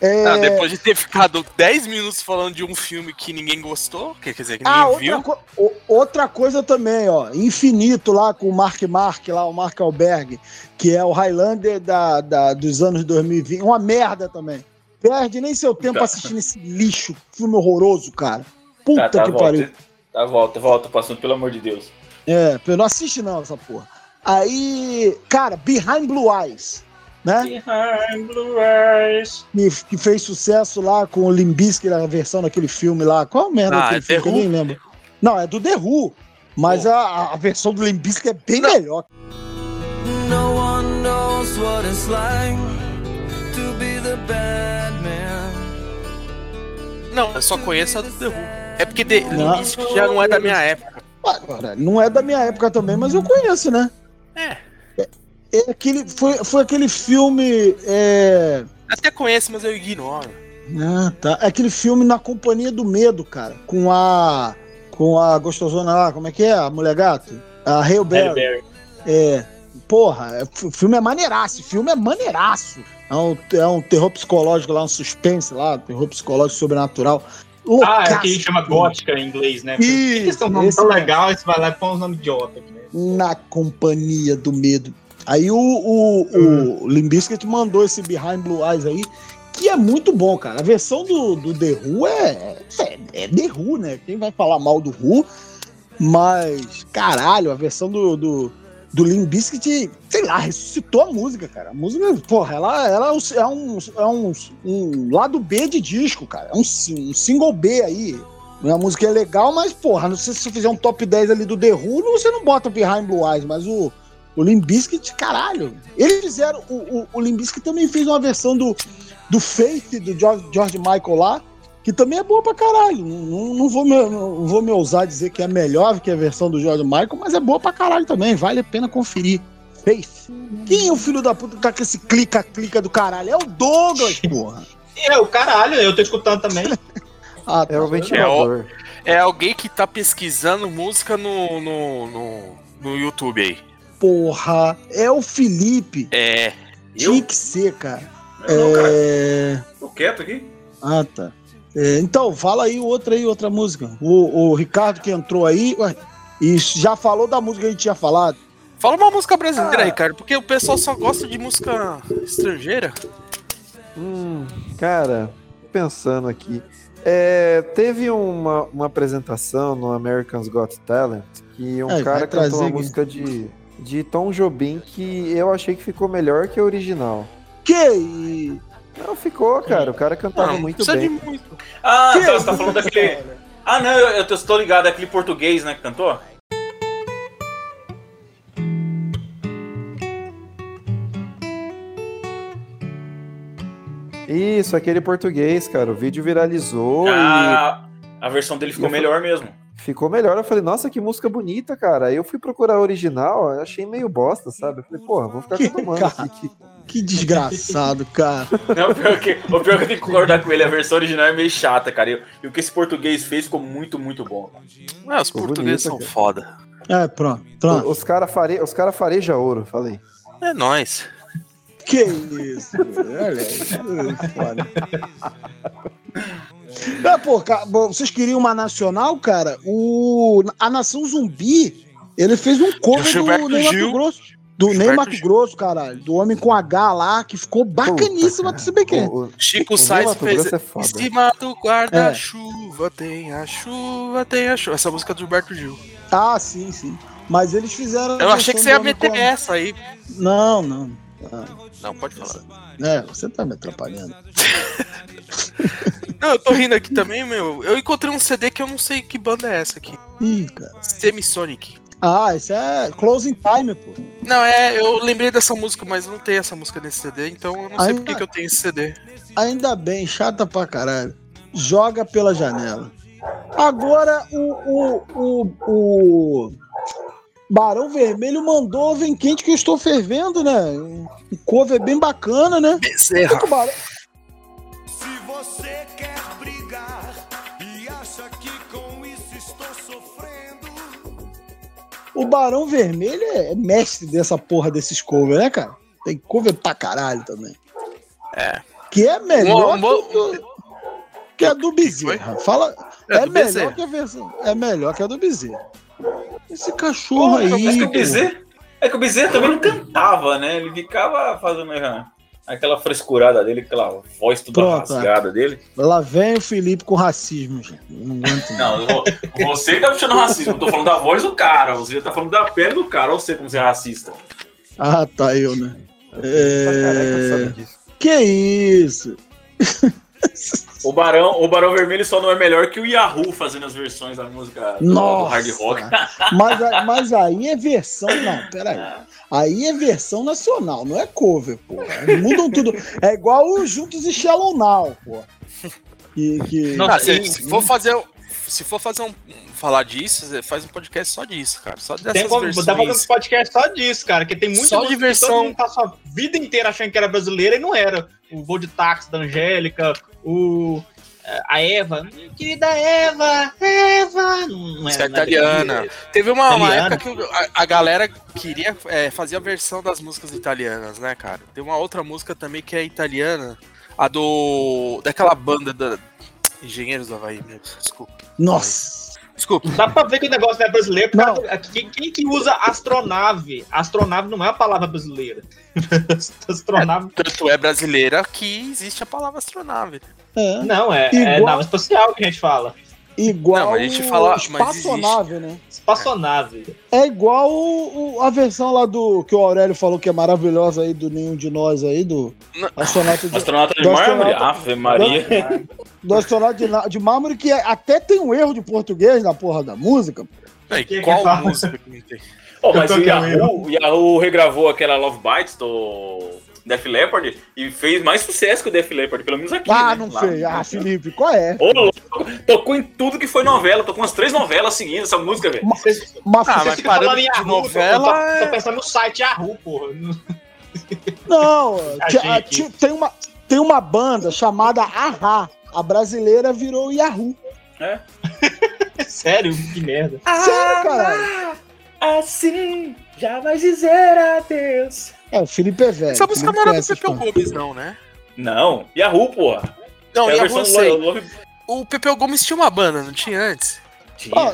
Speaker 5: É...
Speaker 6: Ah, depois de ter ficado 10 minutos falando de um filme que ninguém gostou, quer dizer, que ninguém
Speaker 5: Ah, outra,
Speaker 6: viu.
Speaker 5: co- o- outra coisa também, ó. Infinito lá com o Mark Mark, lá, o Mark Alberg, que é o Highlander da, da- dos anos 2020. Uma merda também. Perde nem seu tempo
Speaker 2: Tá.
Speaker 5: assistindo esse lixo. Filme horroroso, cara. Puta
Speaker 2: Tá, tá,
Speaker 5: que
Speaker 2: volta.
Speaker 5: pariu.
Speaker 2: Tá, volta, volta pro assunto, pelo amor de Deus.
Speaker 5: É, não assiste não essa porra. Aí, cara, Behind Blue Eyes, né?
Speaker 7: Behind Blue Eyes.
Speaker 5: Que, que fez sucesso lá com o Limbisky, a versão daquele filme lá. Qual merda
Speaker 6: Ah,
Speaker 5: daquele
Speaker 6: é
Speaker 5: filme? que eu nem lembro. Não, é do The Who. Mas a, a versão do Limbisky é bem melhor.
Speaker 12: No one knows what it's like to be the bad man.
Speaker 6: Não, eu só conheço a do The Who. É porque The
Speaker 5: Não.
Speaker 6: isso já não é da minha época.
Speaker 5: Agora, não é da minha época também, mas eu conheço, né?
Speaker 6: É.
Speaker 5: É aquele, foi, foi aquele filme. É...
Speaker 6: Até conheço, mas eu ignoro.
Speaker 5: Ah, tá. É aquele filme Na Companhia do Medo, cara. Com a. Com a gostosona lá, como é que é? A mulher gato? A Berry.
Speaker 7: Berry.
Speaker 5: É. Porra, é- o filme é maneiraço. O filme é maneiraço. É um, é um terror psicológico lá, um suspense lá, terror psicológico sobrenatural.
Speaker 7: Ah, é
Speaker 5: Loucaço.
Speaker 7: que chama gótica em inglês, né? Por que
Speaker 5: Isso,
Speaker 7: que esse é um nome
Speaker 5: esse
Speaker 7: tão legal e você vai lá e põe um nome idiota aqui, né?
Speaker 5: Na Companhia do Medo. Aí o, o, o Limbiskit mandou esse Behind Blue Eyes aí, que é muito bom, cara. A versão do, do The Who é, é, é The Who, né? Quem vai falar mal do Who? Mas, caralho, a versão do, do, do Limp Bizkit, sei lá, ressuscitou a música, cara. A música, porra, ela, ela é, um, é, um, é um, lado B de disco, cara. É um, um single B aí. A música é legal, mas, porra, não sei se você fizer um top 10 ali do The Who, você não bota Behind Blue Eyes, mas o, o Limp Bizkit, caralho. Eles fizeram, o, o, o também fez uma versão do, do Faith, do George, George Michael lá, que também é boa pra caralho. Não, não vou me, não vou me ousar dizer que é melhor que a versão do George Michael, mas é boa pra caralho também, vale a pena conferir. Faith. Quem é o filho da puta que tá com esse clica-clica do caralho? É o Douglas, porra.
Speaker 7: É, o caralho, eu tô escutando também. [laughs]
Speaker 5: Ah, tá.
Speaker 10: É o ventilador.
Speaker 6: É alguém que tá pesquisando música no, no, no, no YouTube aí.
Speaker 5: Porra, é o Felipe.
Speaker 6: É.
Speaker 5: Tinha que ser, cara.
Speaker 2: Não, cara.
Speaker 5: É...
Speaker 2: Tô quieto aqui.
Speaker 5: Ah, tá. É, então, fala aí outra aí, outra música. O, o Ricardo que entrou aí, ué, e já falou da música que a gente tinha falado.
Speaker 6: Fala uma música brasileira, Ricardo, porque o pessoal só gosta de música estrangeira.
Speaker 10: Hum, cara, pensando aqui. É, teve uma, uma apresentação no American's Got Talent que um
Speaker 5: É,
Speaker 10: cara cantou uma
Speaker 5: aqui.
Speaker 10: música de, de Tom Jobim que eu achei que ficou melhor que a original.
Speaker 5: Que?
Speaker 10: Não, ficou, cara. O cara cantava
Speaker 6: Não,
Speaker 10: muito bem.
Speaker 6: de muito.
Speaker 2: Ah,
Speaker 5: Que
Speaker 2: tá, você tá falando daquele. Ah, não, eu, eu tô- ligado, é aquele português, né, que cantou?
Speaker 10: Isso, aquele português, cara. O vídeo viralizou
Speaker 2: Ah, a versão dele ficou
Speaker 10: E
Speaker 2: melhor mesmo.
Speaker 10: Ficou melhor. Eu falei, nossa, que música bonita, cara. Aí eu fui procurar a original, achei meio bosta, sabe? Eu falei, porra, vou ficar
Speaker 5: Que
Speaker 10: com
Speaker 5: cara.
Speaker 10: aqui. [laughs] Que...
Speaker 5: Desgraçado, cara.
Speaker 2: Não, o pior, que, o pior que eu tenho que concordar com ele, a versão original é meio chata, cara. E, e o que esse português fez ficou muito, muito bom.
Speaker 6: Ah, os
Speaker 10: Ficou
Speaker 6: portugueses
Speaker 10: bonito,
Speaker 6: são
Speaker 10: cara.
Speaker 6: foda.
Speaker 5: É, pronto, pronto.
Speaker 10: Os caras fare... Cara fareja ouro, falei.
Speaker 6: É nóis.
Speaker 5: Que isso? Olha aí, Não, pô, vocês queriam uma nacional, cara? O, a Nação Zumbi, ele fez um cover do
Speaker 6: Gilberto
Speaker 5: Ney Mato. Grosso. Do Ney
Speaker 6: Gilberto
Speaker 5: Mato
Speaker 6: Gil.
Speaker 5: Grosso, caralho. Do Homem com H lá, que ficou bacaníssima, você que é.
Speaker 10: O- o-
Speaker 6: Chico
Speaker 10: O
Speaker 6: Sainz
Speaker 10: Mato
Speaker 6: fez.
Speaker 10: É foda.
Speaker 6: Em cima do guarda-chuva, tem a chuva, tem a chuva. Essa música é do Gilberto Gil.
Speaker 5: Ah, sim, sim. Mas eles fizeram.
Speaker 6: Eu achei que você ia
Speaker 5: do
Speaker 6: meter
Speaker 5: com-
Speaker 6: essa aí.
Speaker 5: Não, não. Ah,
Speaker 6: Não, pode falar.
Speaker 5: É, você tá me atrapalhando.
Speaker 6: Não, eu tô rindo aqui também, meu. Eu encontrei um CD que eu não sei que banda é essa aqui.
Speaker 5: Ih, cara.
Speaker 6: Semisonic.
Speaker 5: Ah, isso é Closing Time, pô.
Speaker 6: Não, é, eu lembrei dessa música, mas não tem essa música nesse CD, então eu não sei
Speaker 5: Ainda-
Speaker 6: por que que eu tenho esse CD.
Speaker 5: Ainda bem, chata pra caralho. Joga pela janela. Agora o, o, o, o Barão Vermelho mandou Vem Quente que eu estou fervendo, né? Um cover é bem bacana, né?
Speaker 6: Bezerra.
Speaker 5: Barão...
Speaker 12: Se você quer brigar e acha que com isso estou sofrendo.
Speaker 5: O Barão Vermelho é mestre dessa porra desses covers, né, cara? Tem cover pra caralho também.
Speaker 6: É.
Speaker 5: Que é melhor. Bom, bom... Do... Que a é do Bezerra. Fala,
Speaker 6: é,
Speaker 5: é melhor
Speaker 6: Bezerra.
Speaker 5: que a versão, é melhor que a do Bezerra. Esse cachorro
Speaker 2: Mas
Speaker 5: aí.
Speaker 2: que o. Bezerra, é que o Bezerra também não cantava, né? Ele ficava fazendo aquela frescurada dele, aquela voz toda
Speaker 5: Pronto,
Speaker 2: rasgada dele.
Speaker 5: Lá vem o Felipe com racismo, gente. Não
Speaker 2: Não, você que tá puxando racismo, eu tô falando da voz do cara, você já tá falando da pele do cara, ou você como você é racista.
Speaker 5: Ah, tá eu, né? É... Que isso? [laughs]
Speaker 2: O Barão, o Barão Vermelho só não é melhor que o Yahoo fazendo as versões da música do, do
Speaker 5: Nossa!
Speaker 2: hard rock. [laughs]
Speaker 5: Mas, mas aí é versão. Não, peraí. Aí é versão nacional, não é cover, pô. Mudam tudo. É igual o Juntos e Shallow Now, pô. Que, que...
Speaker 6: Ah, se, se for fazer, se for fazer um falar disso, faz um podcast só disso, cara. Só dessas
Speaker 7: Tem como,
Speaker 6: versões.
Speaker 7: dá pra fazer um podcast só disso, cara. Que tem muita
Speaker 6: Só de
Speaker 7: que
Speaker 6: versão.
Speaker 7: Todo mundo passou a vida inteira achando que era brasileira e não era. O voo de táxi da Angélica, o. A Eva, minha querida Eva, Eva. Não, é, é
Speaker 6: italiana. Teve uma, uma
Speaker 7: Italiana.
Speaker 6: época que a, a galera queria é, fazer a versão das músicas italianas, né, cara? Tem uma outra música também que é italiana, a do. daquela banda da. Engenheiros do Havaí, meu desculpa.
Speaker 5: Nossa!
Speaker 6: Desculpa.
Speaker 7: Dá pra ver que o negócio não é brasileiro. do- Quem, quem que usa astronave? Astronave não é uma palavra brasileira. [laughs] astronave.
Speaker 6: Tanto é brasileira que existe a palavra astronave.
Speaker 7: Não, é, é
Speaker 5: Igual-
Speaker 7: nave espacial que a gente fala.
Speaker 5: Igual
Speaker 6: Não, a gente fala-
Speaker 5: espaçonave, né?
Speaker 7: Espaçonave.
Speaker 5: É igual o- o- a versão lá do que o Aurélio falou que é maravilhosa aí do nenhum de nós aí do astronauta de,
Speaker 2: Astronauta de
Speaker 5: do
Speaker 2: mármore?
Speaker 5: astronauta-
Speaker 2: Ave Maria.
Speaker 5: do astronauta de, de mármore que é- até tem um erro de português na porra da música.
Speaker 7: Que
Speaker 6: qual
Speaker 7: fala?
Speaker 6: música que tem?
Speaker 2: Oh, mas o. Yahoo, o Yahoo regravou aquela Love Bites do Def Leppard e fez mais sucesso que o Def Leppard, pelo menos aqui.
Speaker 5: Ah,
Speaker 2: né?
Speaker 5: não
Speaker 2: Lá.
Speaker 5: sei. Ah, Felipe, qual é?
Speaker 2: Ô, louco, tocou em tudo que foi novela, tocou umas três novelas seguidas essa música, velho.
Speaker 5: Mas,
Speaker 6: Ah,
Speaker 7: Você
Speaker 6: mas parando de
Speaker 7: Yahoo,
Speaker 6: novela,
Speaker 7: Tô, tô,
Speaker 6: é-
Speaker 7: tô pensando no site Yahoo, porra. [laughs]
Speaker 5: não, tem, uma, tem uma banda chamada Ahá. A brasileira virou Yahoo.
Speaker 2: É. [laughs]
Speaker 7: Sério? Que merda.
Speaker 5: Sério, caralho.
Speaker 2: Assim, já vai dizer adeus.
Speaker 5: É, o Felipe é velho.
Speaker 6: Essa música
Speaker 5: Felipe
Speaker 6: não era do
Speaker 5: conhece
Speaker 6: Pepeu. Gomes, não, né?
Speaker 2: Não, Yahoo, porra.
Speaker 6: Não,
Speaker 2: é
Speaker 6: e
Speaker 2: a do Love
Speaker 6: O Pepeu Gomes tinha uma banda, não tinha antes?
Speaker 2: Tinha.
Speaker 5: Ah,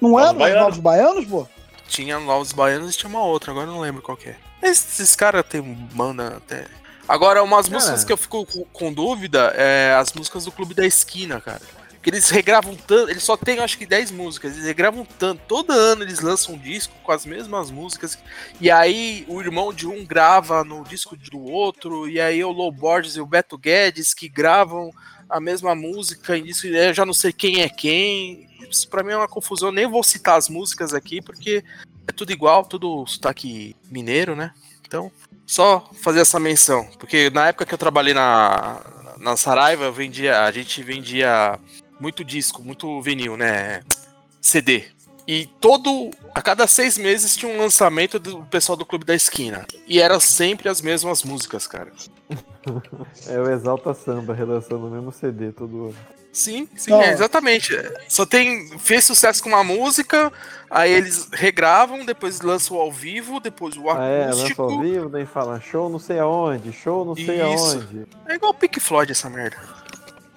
Speaker 5: não- era os
Speaker 2: Baianos.
Speaker 5: Novos Baianos, pô?
Speaker 6: Tinha Novos Baianos e tinha uma outra, agora eu não lembro qual que é. Esses, esses caras têm banda até. Agora, umas músicas que eu fico com, com dúvida é as músicas do Clube da Esquina, cara. Que eles regravam tanto, eles só têm acho que 10 músicas, eles regravam tanto, todo ano eles lançam um disco com as mesmas músicas, e aí o irmão de um grava no disco do outro, e aí o Low Borges e o Beto Guedes que gravam a mesma música, e isso eu já não sei quem é quem. Isso pra mim é uma confusão, nem vou citar as músicas aqui, porque é tudo igual, tudo sotaque mineiro, né? Então, só fazer essa menção. Porque na época que eu trabalhei na, na Saraiva, eu vendia, a gente vendia muito disco, muito vinil, né? CD. E todo. A cada seis meses tinha um lançamento do pessoal do Clube da Esquina. E eram sempre as mesmas músicas, cara. [laughs]
Speaker 10: É o Exalta Samba relançando o mesmo CD todo ano.
Speaker 6: Sim, sim, é, exatamente. Só tem. Fez sucesso com uma música, aí eles regravam, depois lançam ao vivo, depois o
Speaker 10: Ah, é, lança
Speaker 6: acústico.
Speaker 10: ao vivo, daí fala show não sei aonde, show não sei
Speaker 6: Isso.
Speaker 10: aonde.
Speaker 6: É igual o Pink Floyd essa merda.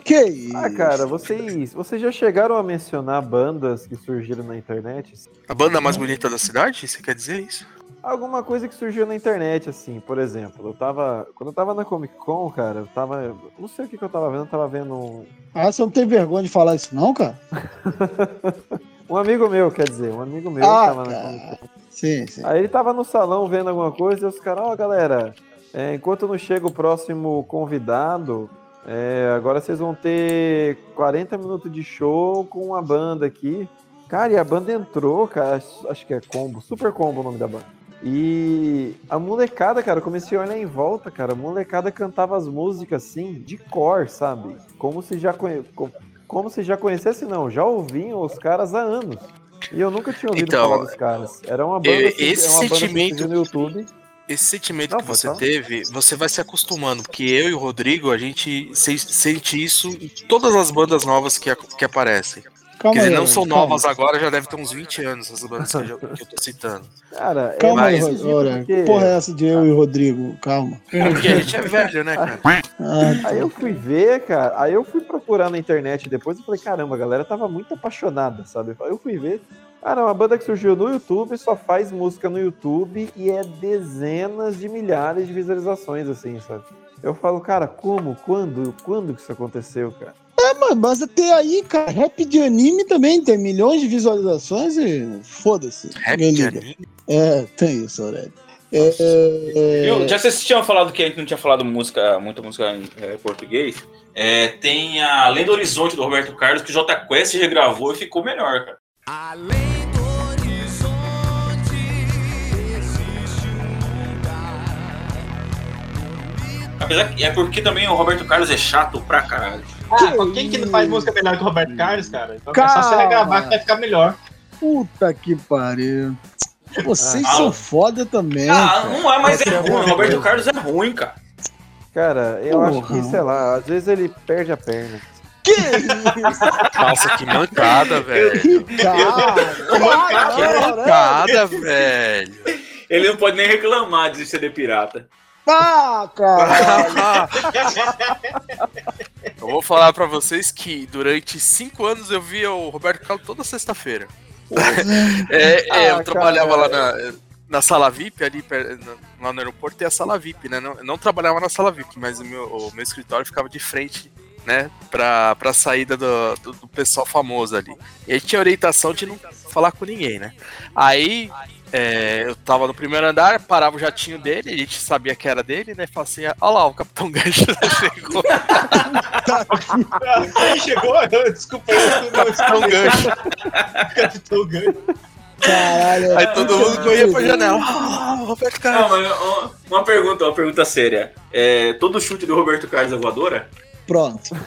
Speaker 5: Que isso?
Speaker 10: Ah, cara, vocês, vocês já chegaram a mencionar bandas que surgiram na internet?
Speaker 6: A banda mais bonita da cidade? Você quer dizer isso?
Speaker 10: Alguma coisa que surgiu na internet, assim, por exemplo, eu tava. Quando eu tava na Comic Con, cara, eu tava. Não sei o que, que eu tava vendo, eu tava vendo um.
Speaker 5: Ah, você não tem vergonha de falar isso, não, cara? [laughs]
Speaker 10: Um amigo meu, quer dizer, um amigo meu
Speaker 5: Ah,
Speaker 10: tava na. Comic Con.
Speaker 5: Sim, sim.
Speaker 10: Aí ele tava no salão vendo alguma coisa e os caras, ó, galera, é, enquanto não chega o próximo convidado, é, agora vocês vão ter 40 minutos de show com uma banda aqui. Cara, e a banda entrou, cara, acho- que é combo, super combo o nome da banda. E a molecada, cara, eu comecei a olhar em volta, cara, a molecada cantava as músicas assim, de cor, sabe? Como se já conhe... co- como se já conhecesse, não, já ouviam os caras há anos. E eu nunca tinha ouvido
Speaker 6: Então,
Speaker 10: falar dos caras. Era uma banda, que-
Speaker 6: esse
Speaker 10: é uma
Speaker 6: sentimento-
Speaker 10: no YouTube.
Speaker 6: Esse sentimento
Speaker 10: Não,
Speaker 6: que você
Speaker 10: falar.
Speaker 6: teve, você vai se acostumando, porque eu e o Rodrigo, a gente se- sente isso em todas as bandas novas que, que aparecem.
Speaker 5: Calma
Speaker 6: Quer dizer,
Speaker 5: aí,
Speaker 6: não são
Speaker 5: calma.
Speaker 6: novas agora, já deve ter uns 20 anos essas bandas que eu, que eu tô citando.
Speaker 10: Cara,
Speaker 5: Calma aí,
Speaker 10: é
Speaker 5: Ro- Aurélio.
Speaker 10: porque-
Speaker 5: Que porra é essa de eu e o Rodrigo? Calma.
Speaker 6: Porque a gente é velho, né, cara? [laughs]
Speaker 5: Ah,
Speaker 10: Aí eu fui ver, cara, aí eu fui procurar na internet depois e falei, caramba, a galera tava muito apaixonada, sabe? Aí eu fui ver. Cara, é uma banda que surgiu no YouTube, só faz música no YouTube e é dezenas de milhares de visualizações, assim, sabe? Eu falo, cara, como? Quando? Quando que isso aconteceu, cara?
Speaker 5: É, mas, mas até aí, cara, rap de anime também tem milhões de visualizações e foda-se.
Speaker 6: Rap de anime?
Speaker 5: É, tem isso, Aurélio. É, é,
Speaker 2: Eu, já vocês tinham falado que a gente não tinha falado música, muita música em eh, português. É, tem a Lenda Horizonte do Roberto Carlos, que o J Quest regravou e ficou melhor, cara.
Speaker 12: Além
Speaker 2: Apesar que é porque também o Roberto Carlos é chato pra caralho.
Speaker 7: Ah, quem que não faz música melhor que o Roberto Carlos, cara? Então é só você regravar que vai ficar melhor.
Speaker 5: Puta que pariu. Vocês
Speaker 2: Ah,
Speaker 5: são
Speaker 2: ah.
Speaker 5: foda também.
Speaker 2: Ah,
Speaker 5: cara.
Speaker 2: não é, mas é
Speaker 10: é
Speaker 2: ruim. O Roberto
Speaker 10: coisa.
Speaker 2: Carlos é ruim, cara.
Speaker 10: Cara, eu acho
Speaker 5: Porra.
Speaker 10: que, sei lá, às vezes ele perde a perna.
Speaker 5: Que isso?
Speaker 6: Nossa, que mancada, [laughs] velho.
Speaker 5: Que
Speaker 6: mancada, velho.
Speaker 2: Ele não pode nem reclamar de CD pirata.
Speaker 5: Ah, cara!
Speaker 6: Eu vou falar pra vocês que durante cinco anos eu via o Roberto Carlos toda sexta-feira. É, é, eu
Speaker 10: Ah,
Speaker 6: trabalhava lá na, na sala VIP, ali lá no aeroporto tem a sala VIP, né? Não, não trabalhava na sala VIP, mas o meu, o meu escritório ficava de frente, né? Pra, pra saída do, do, do pessoal famoso ali. E aí tinha orientação de não falar com ninguém, né? Aí é, eu tava no primeiro andar, parava o jatinho dele, a gente sabia que era dele, né? Falava assim: olha lá, o Capitão Gancho [laughs] chegou.
Speaker 7: Aí chegou, desculpa, eu não
Speaker 6: Capitão Gancho. [laughs]
Speaker 7: Capitão Gancho.
Speaker 5: Caralho.
Speaker 6: Aí todo mundo corria pra janela. Ah, Roberto
Speaker 2: Não,
Speaker 6: Carlos.
Speaker 2: mas ó, uma pergunta, uma pergunta séria. É, todo chute do Roberto Carlos é voadora?
Speaker 5: Pronto.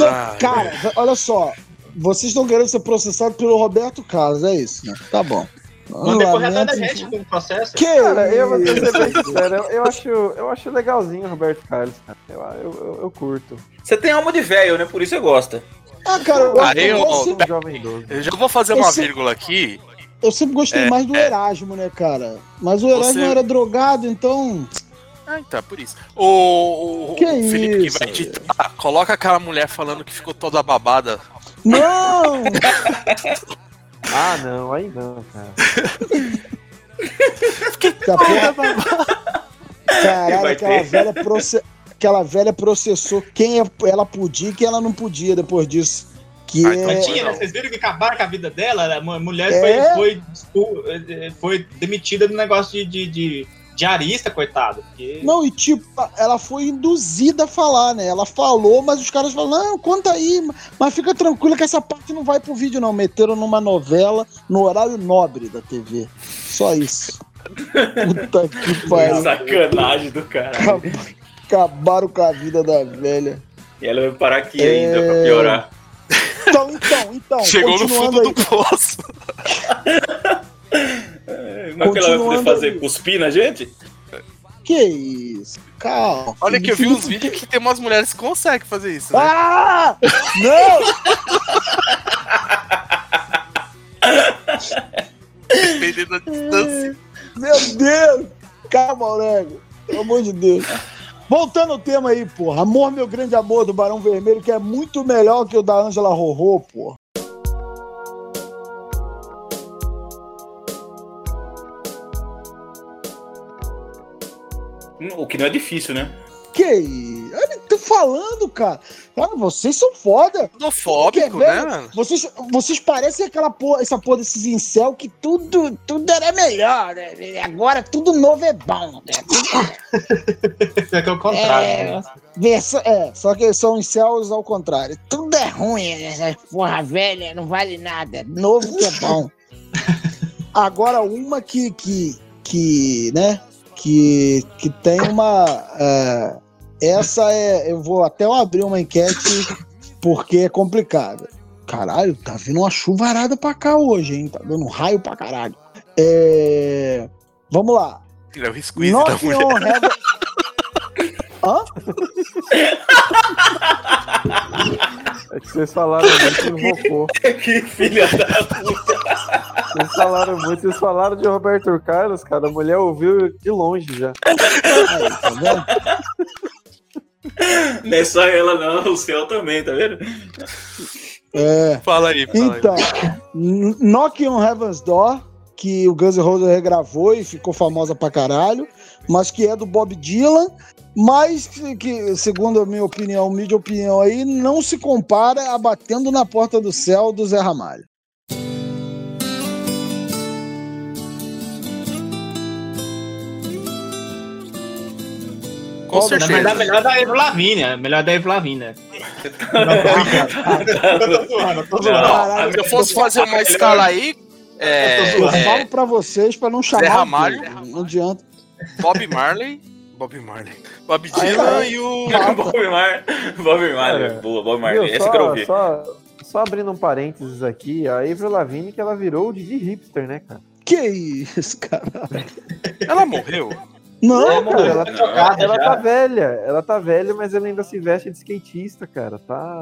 Speaker 6: Ah,
Speaker 5: cara, olha só. Vocês estão querendo ser processados pelo Roberto Carlos, é isso, né? Tá bom.
Speaker 7: Vamos correr atrás da gente com o processo.
Speaker 5: Que
Speaker 10: Cara, eu vou ser bem sincero, eu, eu acho, eu acho legalzinho o Roberto Carlos, cara. Eu, eu, eu, eu curto.
Speaker 2: Você tem alma de velho, né? Por isso você gosta.
Speaker 5: Ah, cara, eu,
Speaker 6: Aí,
Speaker 5: eu,
Speaker 10: Um idoso.
Speaker 6: Eu já vou fazer uma
Speaker 5: Esse-
Speaker 6: vírgula aqui.
Speaker 5: eu sempre gostei
Speaker 6: É,
Speaker 5: mais do
Speaker 6: é.
Speaker 5: Erasmo, né, cara? Mas o Erasmo
Speaker 6: Você-
Speaker 5: era drogado, então.
Speaker 6: Ah, então, por isso. O, o,
Speaker 5: Que
Speaker 6: o Felipe que
Speaker 5: isso,
Speaker 6: vai editar, coloca aquela mulher falando que ficou toda babada.
Speaker 5: Não! [laughs]
Speaker 10: Ah, não, aí não, cara. [laughs]
Speaker 5: Que porra- Caralho,
Speaker 2: Vai
Speaker 5: aquela velha, proce... aquela velha processou quem ela podia e quem ela não podia depois disso. Que
Speaker 6: Ah, então
Speaker 5: é...
Speaker 7: Tinha, né? Vocês viram que acabaram com a vida dela? A mu- mulher
Speaker 5: É?
Speaker 7: foi, foi, foi demitida do negócio de, de, de diarista, coitado. Porque...
Speaker 5: Não, e tipo, ela foi induzida a falar, né? Ela falou, mas os caras falaram, não, conta aí, mas fica tranquila que essa parte não vai pro vídeo, não. Meteram numa novela no horário nobre da TV. Só isso. [laughs] Puta que pariu.
Speaker 2: Sacanagem do cara.
Speaker 5: Acab- Acabaram com a vida da velha.
Speaker 2: E ela vai parar aqui
Speaker 5: É.
Speaker 2: ainda pra piorar.
Speaker 5: Então, então, então.
Speaker 6: Chegou no fundo
Speaker 5: aí.
Speaker 6: do poço. [laughs]
Speaker 2: Mas que ela vai poder fazer? Cuspir na gente?
Speaker 5: Que isso? Calma.
Speaker 6: Olha que eu vi uns vídeos que tem umas mulheres que conseguem fazer isso, né?
Speaker 5: Ah! Não!
Speaker 6: Dependendo da distância. [laughs]
Speaker 5: Meu Deus! Calma, Aurélio. Pelo amor de Deus. Voltando ao tema aí, porra. Amor, meu grande amor do Barão Vermelho, que é muito melhor que o da Ângela Rorô, porra.
Speaker 2: O que não é difícil, né?
Speaker 5: Que isso? Eu tô falando, cara. Cara, vocês são foda.
Speaker 6: Xenofóbico,
Speaker 5: Quer
Speaker 6: né, mano?
Speaker 5: Vocês, vocês parecem aquela porra, essa porra desses incel que tudo, tudo era melhor, né? Agora tudo novo é bom. Né? [laughs]
Speaker 7: É que é o contrário.
Speaker 5: É,
Speaker 7: né?
Speaker 5: é, só que são incels ao contrário. Tudo é ruim, né? essa porra velha não vale nada. Novo que é bom. [laughs] Agora, uma que, que, que né? Que, que tem uma. é, essa é. Eu vou até abrir uma enquete porque é complicada. Caralho, tá vindo uma chuvarada pra cá hoje, hein? Tá dando raio pra caralho. É, Vamos lá.
Speaker 6: É o squeeze da mulher.
Speaker 5: Heaven. [laughs] Hã? [laughs]
Speaker 10: É que vocês falaram muito e invocou. [laughs]
Speaker 2: que filha da puta.
Speaker 10: Vocês falaram muito, vocês falaram de Roberto Carlos, cara. A mulher ouviu de longe já.
Speaker 5: Tá vendo?
Speaker 2: Não é só ela, não. O céu também, tá vendo?
Speaker 5: É.
Speaker 6: Fala aí, fala
Speaker 5: Então,
Speaker 6: aí.
Speaker 5: Knock on Heaven's Door, que o Guns N' Roses regravou e ficou famosa pra caralho, mas que é do Bob Dylan, mas que, que, segundo a minha opinião, mídia opinião aí, não se compara a Batendo na Porta do Céu do Zé Ramalho.
Speaker 6: Com certeza.
Speaker 7: verdade, melhor da Eva Lavínia. Melhor da Eva Lavínia. Eu tô zoando, eu tô zoando.
Speaker 5: Caralho,
Speaker 6: Se eu fosse fazer uma escala aí, é,
Speaker 5: Eu
Speaker 6: é,
Speaker 5: falo pra vocês pra não chamar.
Speaker 6: Zé Ramalho.
Speaker 5: Não adianta.
Speaker 6: Bob Marley. Bob Marley. Bob Dylan e o.
Speaker 2: Bob Mar... Bob Marley.
Speaker 10: Cara,
Speaker 2: Boa, Bob Marley.
Speaker 10: Viu,
Speaker 2: Essa eu quero
Speaker 10: só,
Speaker 2: ouvir.
Speaker 10: só, só abrindo um parênteses aqui, a Avril Lavigne que ela virou de hipster, né, cara?
Speaker 5: Que isso, cara?
Speaker 6: Ela morreu?
Speaker 5: Não,
Speaker 7: É,
Speaker 10: cara, ela,
Speaker 7: tá trocada
Speaker 10: ela tá velha, ela tá velha, mas ela ainda se veste de skatista, cara. Tá.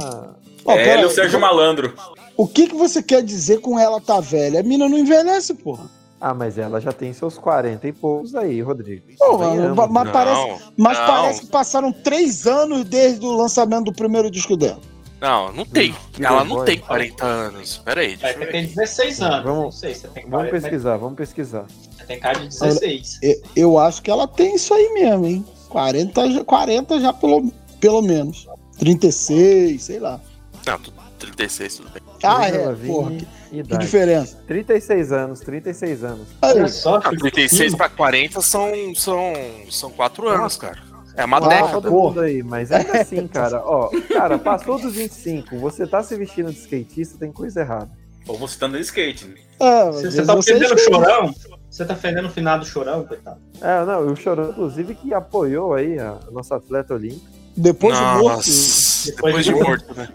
Speaker 5: Ó,
Speaker 2: É,
Speaker 5: pera
Speaker 2: ele e o Sérgio Malandro.
Speaker 5: O que, que você quer dizer com ela tá velha? A mina não envelhece, porra.
Speaker 10: Ah, mas ela já tem seus 40 e poucos aí, Rodrigo.
Speaker 5: Pô,
Speaker 10: Convenhamos,
Speaker 5: mano, mas
Speaker 10: né?
Speaker 5: parece, mas
Speaker 6: não.
Speaker 5: parece que passaram três anos desde o lançamento do primeiro disco dela.
Speaker 6: Não, não tem.
Speaker 10: Que
Speaker 6: Ela não
Speaker 10: vergonha.
Speaker 6: tem 40 anos. Pera aí,
Speaker 7: É,
Speaker 6: deixa eu
Speaker 7: você
Speaker 6: ver.
Speaker 7: tem 16 anos.
Speaker 10: Vamos-
Speaker 7: não sei, você tem
Speaker 10: Vamos
Speaker 7: 40,
Speaker 10: pesquisar, vamos pesquisar.
Speaker 7: Você tem cara de 16.
Speaker 5: Eu, eu acho que ela tem isso aí mesmo, hein? 40, já- 40 já pelo, pelo menos. 36, sei lá.
Speaker 6: Não, tu- 36, tudo bem.
Speaker 5: Ah, é, porra. Que, que
Speaker 10: idade.
Speaker 5: diferença.
Speaker 10: 36 anos, 36 anos.
Speaker 5: Aí,
Speaker 7: Olha só,
Speaker 6: Ah, 36 pra 40 são, são, são 4 anos, cara. É uma
Speaker 5: Ah,
Speaker 6: década.
Speaker 10: todo aí, mas ainda assim, cara, ó, cara, passou dos 25, você tá se vestindo de skatista, tem coisa errada.
Speaker 2: Ou você tá de skate.
Speaker 5: é, às
Speaker 7: Você, você tá
Speaker 5: você
Speaker 7: ofendendo o chorão? Você tá ofendendo o finado chorão, coitado?
Speaker 10: É, não, o Chorão, inclusive, que apoiou aí a nossa atleta olímpica.
Speaker 5: Depois de morto.
Speaker 6: Nossa, depois de morto, né?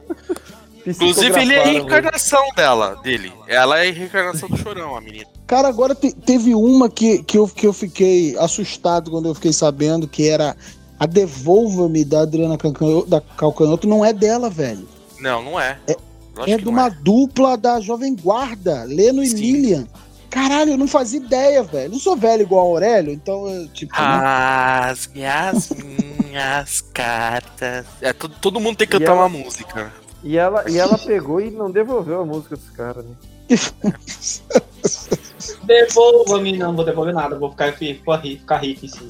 Speaker 6: Inclusive, ele é a reencarnação dela, dele. Ela é a reencarnação do chorão, a menina.
Speaker 5: Cara, agora te- teve uma que, que, eu, que eu fiquei assustado quando eu fiquei sabendo que era a Devolva-me da Adriana Calcanhoto, da Calcanhoto. Não é dela, velho.
Speaker 6: Não, não é.
Speaker 5: É- é de uma dupla da Jovem Guarda, Leno e
Speaker 6: Sim.
Speaker 5: Lilian. Caralho, eu não fazia ideia, velho. Não sou velho igual o Aurélio, então, eu, tipo. né?
Speaker 6: As minhas [laughs] cartas. É, todo, todo mundo tem que cantar
Speaker 10: ela-
Speaker 6: uma música.
Speaker 10: E ela, e ela pegou e não devolveu a música dos caras, né?
Speaker 7: Devolva-me, não vou devolver nada, vou ficar, ficar rico, ficar rico em si.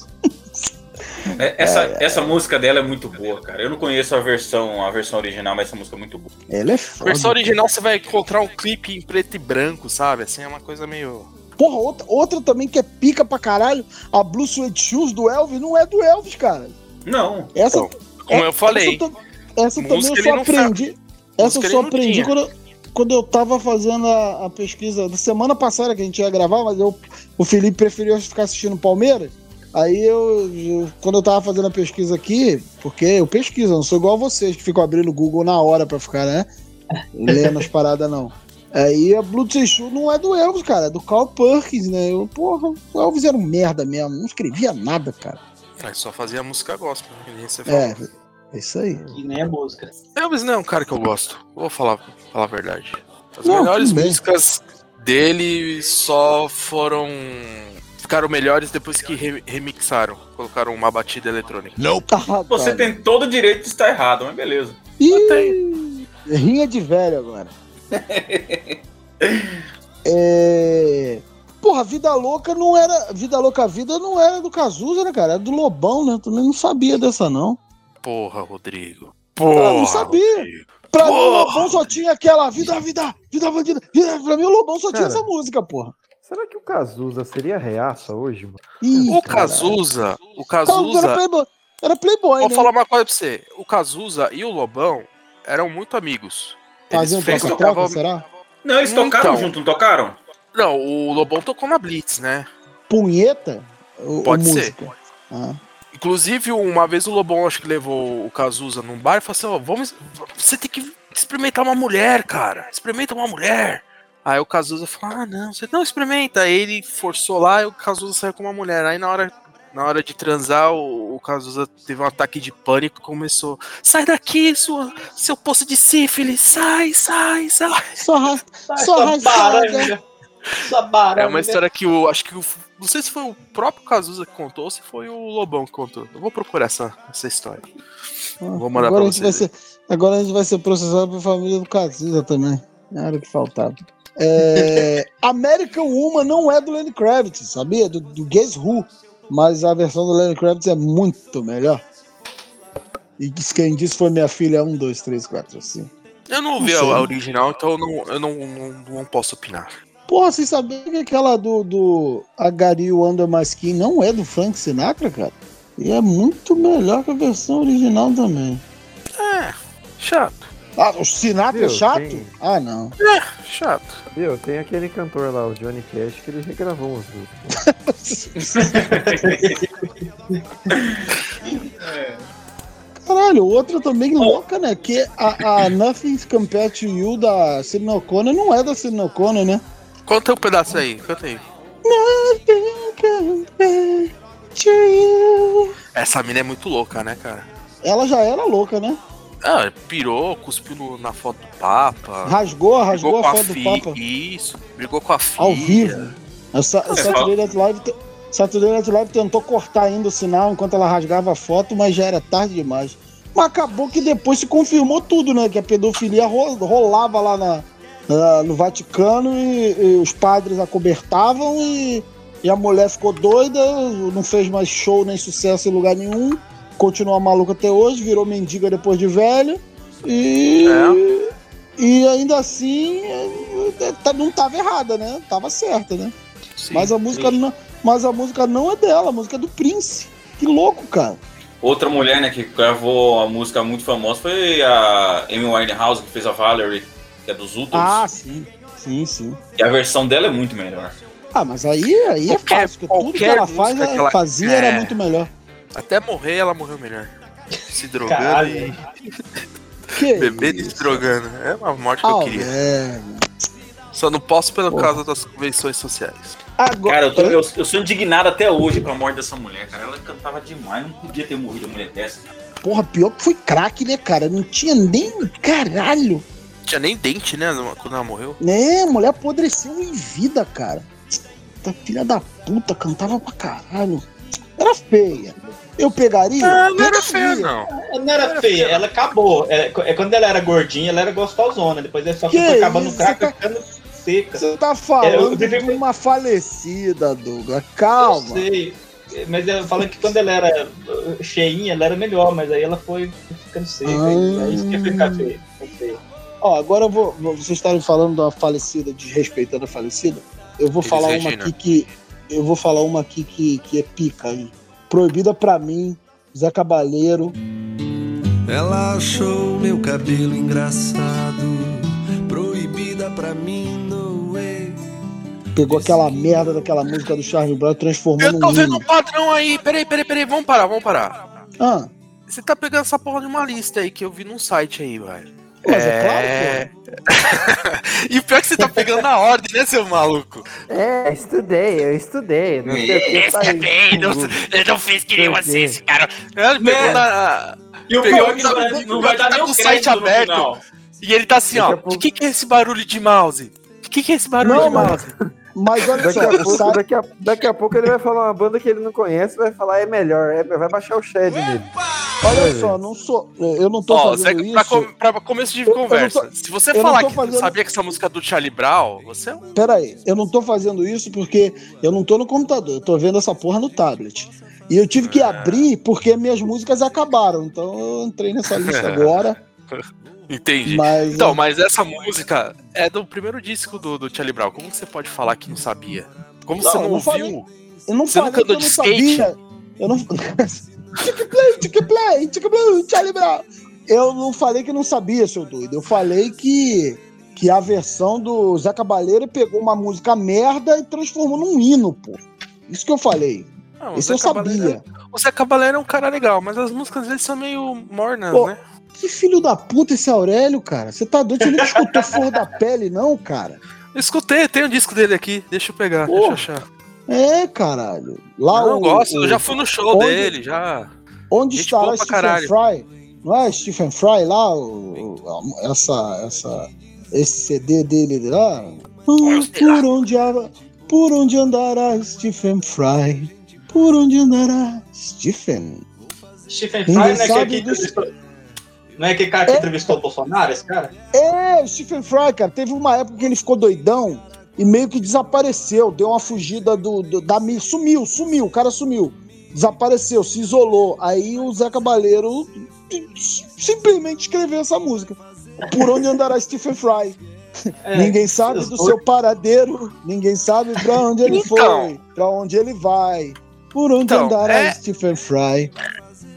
Speaker 2: É, Essa, essa música dela é muito boa, cara. Eu não conheço a versão, a versão original, mas essa música é muito boa.
Speaker 5: Ela é
Speaker 6: A
Speaker 5: foda.
Speaker 6: versão original você vai encontrar um clipe em preto e branco, sabe? Assim, é uma coisa meio.
Speaker 5: Porra, outra, outra também que é pica pra caralho, a Blue Suede Shoes do Elvis, não é do Elvis, cara.
Speaker 2: Não.
Speaker 5: Essa,
Speaker 6: Então, Como eu falei,
Speaker 5: Essa, essa também eu só aprendi. Essa eu só aprendi quando eu, quando eu tava fazendo a, a pesquisa da semana passada que a gente ia gravar, mas eu, o Felipe preferiu ficar assistindo Palmeiras. Aí eu, eu- quando eu tava fazendo a pesquisa aqui, porque eu pesquiso, eu não sou igual a vocês que ficam abrindo o Google na hora pra ficar, né? [laughs] Lendo as paradas, não. Aí a Blue Shoe não é do Elvis, cara, é do Carl Perkins, né? Eu, porra, o Elvis era um merda mesmo, não escrevia nada, cara.
Speaker 6: ah, só fazia música gospel, que nem você falou.
Speaker 5: É, é isso aí.
Speaker 7: E nem a música.
Speaker 6: Elvis não é um cara que eu gosto. Vou falar, falar a verdade. As
Speaker 5: Não,
Speaker 6: melhores músicas dele só foram. Ficaram melhores depois que re- remixaram. Colocaram uma batida eletrônica.
Speaker 5: Ah,
Speaker 2: Você
Speaker 5: cara.
Speaker 2: tem todo o direito de estar errado, mas beleza.
Speaker 5: Ih, rinha de velho agora. [laughs] é... Porra, Vida Louca não era. Vida Louca Vida não era do Cazuza, né, cara? Era do Lobão, né? Também não sabia dessa, não.
Speaker 6: Porra, Rodrigo.
Speaker 5: Ah, não
Speaker 6: Porra,
Speaker 5: sabia.
Speaker 6: Rodrigo.
Speaker 5: Pra mim, o
Speaker 6: Porra.
Speaker 5: Lobão só tinha aquela vida, vida, vida bandida. Vida... Pra mim, o Lobão só tinha
Speaker 10: Cara.
Speaker 5: essa música, porra.
Speaker 10: Será que o Cazuza seria reaça hoje, mano?
Speaker 5: Ih,
Speaker 6: O
Speaker 5: caralho.
Speaker 6: Cazuza, o
Speaker 5: Cazuza era. Playboy, era Playboy
Speaker 6: Vou
Speaker 5: né?
Speaker 6: falar uma coisa pra você. O Cazuza e o Lobão eram muito amigos.
Speaker 5: Um
Speaker 6: fez-
Speaker 5: troca-troca,
Speaker 6: tocavam-
Speaker 5: será?
Speaker 2: Não, eles tocaram
Speaker 6: Então.
Speaker 2: junto, não tocaram?
Speaker 6: Não, o Lobão tocou na Blitz, né?
Speaker 5: Punheta? Ou,
Speaker 6: Pode ser.
Speaker 5: música? Ah.
Speaker 6: Inclusive, uma vez o Lobão acho que levou o Cazuza num bar e falou assim: ó, vamos. Você tem que experimentar uma mulher, cara. Experimenta uma mulher. Aí o Cazuza falou: Ah, não, você não experimenta. Aí ele forçou lá e o Cazuza saiu com uma mulher. Aí na hora Na hora de transar, o, o Cazuza teve um ataque de pânico e começou. Sai daqui, sua, seu poço de sífilis! Sai, sai, sai!
Speaker 5: Só, só
Speaker 7: sua
Speaker 5: rasgada.
Speaker 7: baranga. Sua baranga.
Speaker 6: É uma história que o. Acho que o. Não sei se foi o próprio Cazuza que contou ou se foi o Lobão que contou. Eu vou procurar essa, essa história. Vou mandar
Speaker 5: agora,
Speaker 6: pra vocês.
Speaker 5: ser, agora a gente vai ser processado pela família do Cazuza também. Era o que faltava. É, [laughs] American Woman não é do Lenny Kravitz, sabia? Do, do Guess Who. Mas a versão do Lenny Kravitz é muito melhor. E quem disse foi minha filha 1, 2, 3, 4, 5.
Speaker 6: Eu não ouvi a, a original, então eu não, eu não, não, não posso opinar.
Speaker 5: Porra, vocês sabiam que aquela do, do Agario Under My Skin não é do Frank Sinatra, cara? E é muito melhor que a versão original também.
Speaker 6: É, chato.
Speaker 5: Ah, o Sinatra é
Speaker 10: Viu,
Speaker 5: chato?
Speaker 10: tem-
Speaker 5: Ah, não.
Speaker 6: É, chato.
Speaker 10: Viu? Tem aquele cantor lá, o Johnny Cash, que ele regravou umas músicas. [laughs]
Speaker 5: Caralho, outra também louca, né? Que a, a Nothing Compared to You da Sidney O'Connor não é da Sidney O'Connor, né?
Speaker 6: Conta um pedaço aí, canta aí. Essa mina é muito louca, né, cara?
Speaker 5: Ela já era louca, né?
Speaker 6: Ah, pirou, cuspiu no- na foto do Papa.
Speaker 5: Rasgou, rasgou a
Speaker 6: com
Speaker 5: foto do
Speaker 6: fi-
Speaker 5: Papa.
Speaker 6: Isso, brigou com a filha.
Speaker 5: Ao vivo. A Sa- a Saturday Night Live, Saturday Night Live tentou cortar ainda o sinal enquanto ela rasgava a foto, mas já era tarde demais. Mas acabou que depois se confirmou tudo, né? Que a pedofilia ro- rolava lá na, na- no Vaticano e, e os padres acobertavam e, e a mulher ficou doida, não fez mais show nem sucesso em lugar nenhum, continua maluca até hoje, virou mendiga depois de velha e. E ainda assim, é, tá- não tava errada, né? Tava certa, né? mas, a música não, mas a música não é dela, a música é do Prince. Que louco, cara.
Speaker 2: Outra mulher, né, que gravou a música muito famosa foi a Amy Winehouse, que fez a Valerie, que é dos Utos.
Speaker 5: Ah, sim. Sim, sim.
Speaker 2: E a versão dela é muito melhor.
Speaker 5: Ah, mas aí, aí é fácil, porque tudo que
Speaker 6: qualquer
Speaker 5: ela faz,
Speaker 6: que
Speaker 5: ela fazia,
Speaker 6: É.
Speaker 5: era muito melhor.
Speaker 6: Até morrer, ela morreu melhor. [laughs] Se drogando
Speaker 5: Caralho.
Speaker 6: e.
Speaker 5: Que [laughs]
Speaker 6: Bebendo e se drogando. É uma morte que eu
Speaker 5: Ah,
Speaker 6: queria. Só não posso pelo
Speaker 2: Porra.
Speaker 6: causa das convenções sociais.
Speaker 2: Cara, eu, tô- eu- eu sou indignado até hoje com a morte dessa mulher, cara. Ela cantava demais, não podia ter morrido uma mulher dessa.
Speaker 5: Porra, pior que foi craque, né, cara? Não tinha nem. Caralho.
Speaker 6: Tinha nem dente, né? Quando ela morreu.
Speaker 5: A mulher apodreceu em vida, cara. Essa filha da puta cantava pra caralho. Era feia. Eu pegaria?
Speaker 6: Ah, não era
Speaker 5: Pegaria.
Speaker 6: feia, não.
Speaker 7: Ela não era feia, ela acabou. É, é quando ela era gordinha, ela era gostosona. Depois é só que foi acabando
Speaker 5: isso,
Speaker 7: foi ficando seca.
Speaker 5: Você tá
Speaker 7: É, eu
Speaker 5: falando
Speaker 7: devia-
Speaker 5: de uma falecida, Douglas. Calma.
Speaker 7: Eu sei. Mas eu falando que quando ela era uh, cheinha, ela era melhor, mas aí ela foi ficando seca.
Speaker 5: Ah.
Speaker 7: Aí isso que ia ficar feio.
Speaker 5: Ó, agora eu vou. Vocês estarem falando da falecida, desrespeitando a falecida. Eu vou
Speaker 6: Elis
Speaker 5: falar uma
Speaker 6: Regina.
Speaker 5: aqui que. Eu vou falar uma aqui que, que é pica aí. Proibida pra mim, Zé Cabaleiro.
Speaker 12: Ela achou meu cabelo engraçado, proibida pra mim, no way.
Speaker 5: Pegou aquela merda daquela música do Charlie Brown e transformou
Speaker 6: Eu tô vendo um
Speaker 5: hino.
Speaker 6: padrão aí. Peraí, peraí, peraí. Vamos parar, vamos parar.
Speaker 5: Ah,
Speaker 6: Você tá pegando essa porra de uma lista aí que eu vi num site aí, velho.
Speaker 5: Mas é, [laughs]
Speaker 6: e o pior é que você tá pegando na ordem, né, seu maluco?
Speaker 10: É, estudei, eu estudei. Não sei o que tá aí.
Speaker 6: não, eu não fiz que nem você, esse cara. Ele pegou na.
Speaker 2: E o pior é que não não vai dar
Speaker 6: tá
Speaker 2: nem
Speaker 6: com
Speaker 2: o
Speaker 6: site aberto. E ele tá assim,
Speaker 10: Daqui
Speaker 6: ó. O que, que é esse barulho de mouse? O que, que é esse barulho
Speaker 5: Não,
Speaker 6: de mouse?
Speaker 5: mas olha
Speaker 10: Daqui
Speaker 5: só,
Speaker 10: a, pouco,
Speaker 5: site-
Speaker 10: daqui, a, daqui a pouco ele vai falar uma banda que ele não conhece, vai falar é melhor, é, vai baixar o Shed nele.
Speaker 5: Olha só, não sou. Eu não tô
Speaker 6: Ó,
Speaker 5: fazendo
Speaker 6: Zé,
Speaker 5: isso.
Speaker 6: pra, com- pra começo de
Speaker 5: Eu- eu não
Speaker 6: conversa,
Speaker 5: tô-
Speaker 6: se você
Speaker 5: eu não
Speaker 6: falar que
Speaker 5: fazendo-
Speaker 6: não sabia que essa música é do Charlie Brown, você é um.
Speaker 5: Peraí, eu não tô fazendo isso porque eu não tô no computador, eu tô vendo essa porra no tablet. E eu tive
Speaker 6: Ah.
Speaker 5: que abrir porque minhas músicas acabaram. Então eu entrei nessa lista agora. [laughs]
Speaker 6: Entendi.
Speaker 5: Mas,
Speaker 6: então,
Speaker 5: é-
Speaker 6: mas essa música é do primeiro disco do, do Charlie Brown. Como que você pode falar que não sabia? Como você
Speaker 5: Não,
Speaker 6: não,
Speaker 5: eu não falei-
Speaker 6: ouviu?
Speaker 5: Eu não
Speaker 6: Você
Speaker 5: falei
Speaker 6: nunca
Speaker 5: que eu
Speaker 6: andou
Speaker 5: não
Speaker 6: de skate?
Speaker 5: sabia. Eu não. [laughs] tic play, tic play, tic play, Charlie Brown. Eu não falei que não sabia, seu doido. Eu falei que que a versão do Zé Cabaleiro pegou uma música merda e transformou num hino, pô. Isso que eu falei.
Speaker 6: Não, o
Speaker 5: Isso
Speaker 6: Zé
Speaker 5: eu sabia.
Speaker 6: Cabaleiro- O Zé Cabaleiro é um cara legal, mas as músicas dele são meio mornas,
Speaker 5: Pô,
Speaker 6: né?
Speaker 5: Que filho da puta esse Aurélio, cara. Você tá doido? Você nunca escutou Flor da Pele, não, cara?
Speaker 6: Eu escutei, tem um disco dele aqui. Deixa eu pegar,
Speaker 5: Porra.
Speaker 6: deixa eu achar.
Speaker 5: É, caralho. Lá
Speaker 6: Não, eu
Speaker 5: o-
Speaker 6: gosto,
Speaker 5: o-
Speaker 6: eu já fui no show
Speaker 5: onde-
Speaker 6: dele, já.
Speaker 5: Onde
Speaker 6: Gente
Speaker 5: estará
Speaker 6: boa pra
Speaker 5: Stephen
Speaker 6: caralho.
Speaker 5: Fry? Não é Stephen Fry lá? O, o- essa, essa, esse CD dele lá? Por, onde, por onde andará Stephen Fry? Por onde andará Stephen?
Speaker 7: Stephen Fry não é que
Speaker 5: dos-
Speaker 7: entrevistou. Não é aquele cara que entrevistou o Bolsonaro, esse cara?
Speaker 5: É, o Stephen Fry, cara. Teve uma época que ele ficou doidão e meio que desapareceu. Deu uma fugida do, do- da mídia. Sumiu, sumiu. O cara sumiu. Desapareceu, se isolou. Aí o Zé Cabaleiro simplesmente escreveu essa música. Por onde andará Stephen Fry?
Speaker 7: É,
Speaker 5: ninguém sabe do seu paradeiro, ninguém sabe pra onde ele
Speaker 6: Então.
Speaker 5: foi, pra onde ele vai. Por onde
Speaker 6: Então,
Speaker 5: andará
Speaker 6: é-
Speaker 5: Stephen Fry?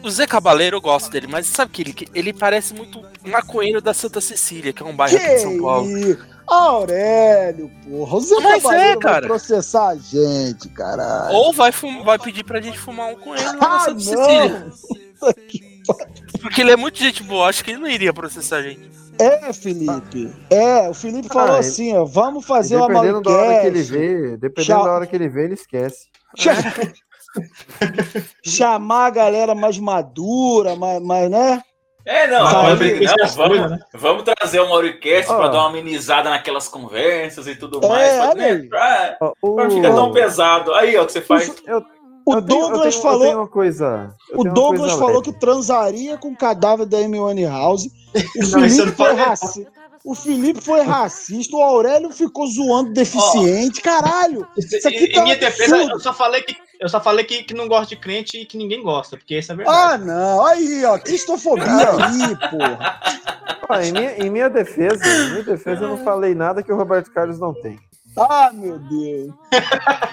Speaker 6: O Zé Cabaleiro eu gosto dele, mas sabe que ele, ele parece muito maconheiro da Santa Cecília, que é um bairro aqui de São Paulo.
Speaker 5: Aurélio, porra. O Zé
Speaker 6: Mas
Speaker 5: Cabaleiro
Speaker 6: é, cara.
Speaker 5: vai processar a gente, caralho.
Speaker 6: Ou vai, vai pedir pra gente fumar um com ele lá na
Speaker 5: Ah,
Speaker 6: Santa! Cecília. Porque ele é muito gente boa, acho que ele não iria processar a gente.
Speaker 5: É, Felipe. É, o Felipe falou
Speaker 10: Ah, ele-
Speaker 5: assim, ó, vamos fazer uma
Speaker 10: Dependendo da hora que ele
Speaker 5: maluquice.
Speaker 10: vê, dependendo
Speaker 5: Tchau.
Speaker 10: da hora que ele vê, ele esquece. [laughs]
Speaker 5: Chamar a galera mais madura, mais, mais né?
Speaker 2: É, não, não, não, vamos,
Speaker 5: né?
Speaker 2: vamos trazer o Mauricast
Speaker 10: Ó.
Speaker 2: pra dar uma amenizada naquelas conversas e tudo
Speaker 5: É,
Speaker 2: mais. pra, né, pra-
Speaker 10: Ó,
Speaker 2: pra não ficar tão pesado. Aí, ó, o que você faz.
Speaker 10: Eu,
Speaker 5: O
Speaker 10: eu
Speaker 5: Douglas
Speaker 10: tenho-
Speaker 5: falou-
Speaker 10: uma coisa.
Speaker 5: O Douglas
Speaker 10: coisa
Speaker 5: falou
Speaker 10: leve.
Speaker 5: que transaria com o cadáver da Amy Winehouse. [laughs] O Felipe foi racista. O Felipe foi racista, o Aurélio ficou zoando deficiente. Caralho! Isso aqui
Speaker 7: em
Speaker 5: tá
Speaker 7: minha
Speaker 5: um
Speaker 7: defesa, eu só falei que eu só falei que, que não gosto de crente e que ninguém gosta, porque isso é verdade.
Speaker 5: Ah, não. Aí, ó. Cristofobia [laughs] aí, porra.
Speaker 10: Ó, em, minha, em minha defesa, em minha defesa, eu não falei nada que o Roberto Carlos não tem.
Speaker 5: Ah, meu Deus.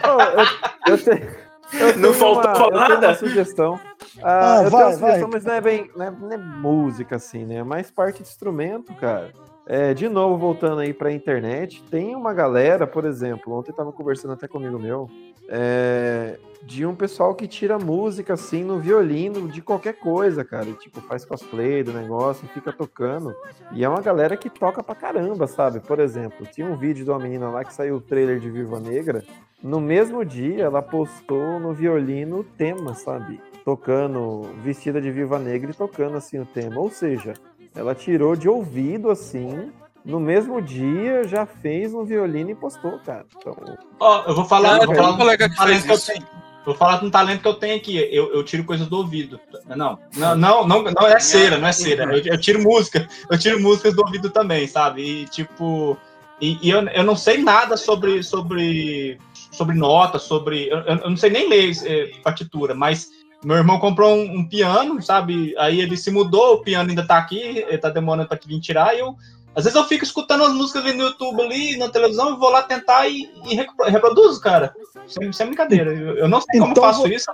Speaker 10: Ó, eu, eu tenho, [laughs] eu
Speaker 2: Não faltou
Speaker 10: uma,
Speaker 2: falar
Speaker 10: eu tenho
Speaker 2: nada?
Speaker 10: uma sugestão.
Speaker 5: Ah,
Speaker 10: Ah, eu
Speaker 5: vai,
Speaker 10: tenho uma sugestão,
Speaker 5: vai.
Speaker 10: mas não é bem. Não é, não é música, assim, né? É mais parte de instrumento, cara. É, de novo, voltando aí pra internet, tem uma galera, por exemplo, ontem tava conversando até comigo meu, é, de um pessoal que tira música assim no violino de qualquer coisa, cara. E, tipo, faz cosplay do negócio, fica tocando. E é uma galera que toca pra caramba, sabe? Por exemplo, tinha um vídeo de uma menina lá que saiu o trailer de Viva Negra. No mesmo dia, ela postou no violino o tema, sabe? Tocando, vestida de Viva Negra e tocando assim o tema. Ou seja, ela tirou de ouvido assim. No mesmo dia já fez no violino e postou, cara. Então,
Speaker 7: Ó, eu vou falar, eu vou falar
Speaker 6: um colega que
Speaker 7: um talento
Speaker 6: fez
Speaker 7: que eu
Speaker 6: isso.
Speaker 7: tenho. Vou falar de um talento que eu tenho aqui. Eu, eu tiro coisas do ouvido. Não, não, não, não, não é cera, não é cera. Eu, eu tiro música, eu tiro músicas do ouvido também, sabe? E tipo, e, e eu, eu não sei nada sobre sobre sobre nota, sobre eu, eu não sei nem ler eh, partitura, mas meu irmão comprou um, um piano, sabe? Aí ele se mudou, o piano ainda tá aqui, ele tá demorando pra vir tirar, e eu às vezes eu fico escutando as músicas ali no YouTube ali, na televisão, e vou lá tentar e, e repro- reproduzo, cara. Sem, sem brincadeira. Eu, eu não sei como
Speaker 5: Então
Speaker 7: faço isso.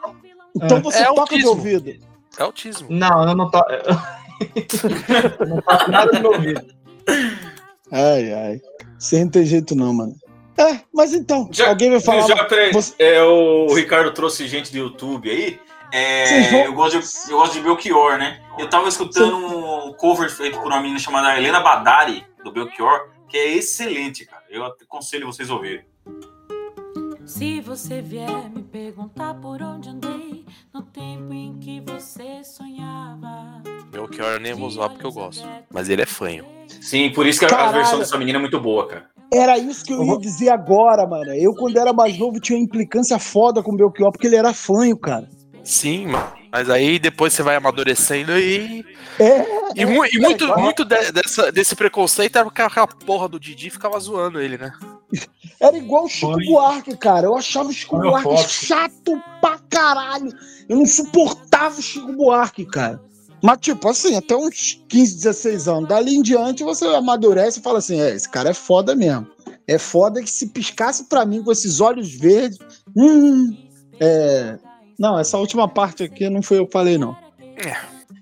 Speaker 5: Então
Speaker 7: É.
Speaker 5: você
Speaker 6: É
Speaker 5: toca
Speaker 6: autismo.
Speaker 5: de ouvido.
Speaker 6: É autismo.
Speaker 7: Não, eu não tô. [laughs] eu não faço nada no meu ouvido.
Speaker 5: Ai, ai. Você não tem jeito não, mano. É, mas então,
Speaker 2: Já-
Speaker 5: alguém vai falar...
Speaker 2: Já, peraí,
Speaker 5: Você-
Speaker 2: é, o Ricardo trouxe gente do YouTube aí. É, eu, gosto de, eu gosto de Belchior, né? Eu tava escutando um cover feito por uma menina chamada Helena Badari, do Belchior, que é excelente, cara. Eu aconselho vocês a ouvirem.
Speaker 13: Se você vier me perguntar por onde andei no tempo em que você sonhava.
Speaker 6: Belchior eu nem vou zoar porque eu gosto. Mas ele é fanho.
Speaker 2: Sim, por isso que a, a
Speaker 5: Caralho.
Speaker 2: versão dessa menina é muito boa, cara.
Speaker 5: Era isso que eu ia dizer agora, mano. Eu, quando era mais novo, tinha uma implicância foda com o Belchior, porque ele era fanho, cara.
Speaker 6: Sim, mano. Mas aí depois você vai amadurecendo e.
Speaker 5: É,
Speaker 6: E, mu- e muito, muito de- dessa- desse preconceito era porque aquela porra do Didi ficava zoando ele, né?
Speaker 5: Era igual o Chico
Speaker 7: Foi.
Speaker 5: Buarque, cara. Eu achava o Chico
Speaker 7: Foi
Speaker 5: Buarque chato pra caralho. Eu não suportava o Chico Buarque, cara. Mas, tipo, assim, até uns 15, 16 anos. Dali em diante, você amadurece e fala assim: é, esse cara é foda mesmo. É foda que se piscasse pra mim com esses olhos verdes. Hum. É. Não, essa última parte aqui não foi eu que falei, não.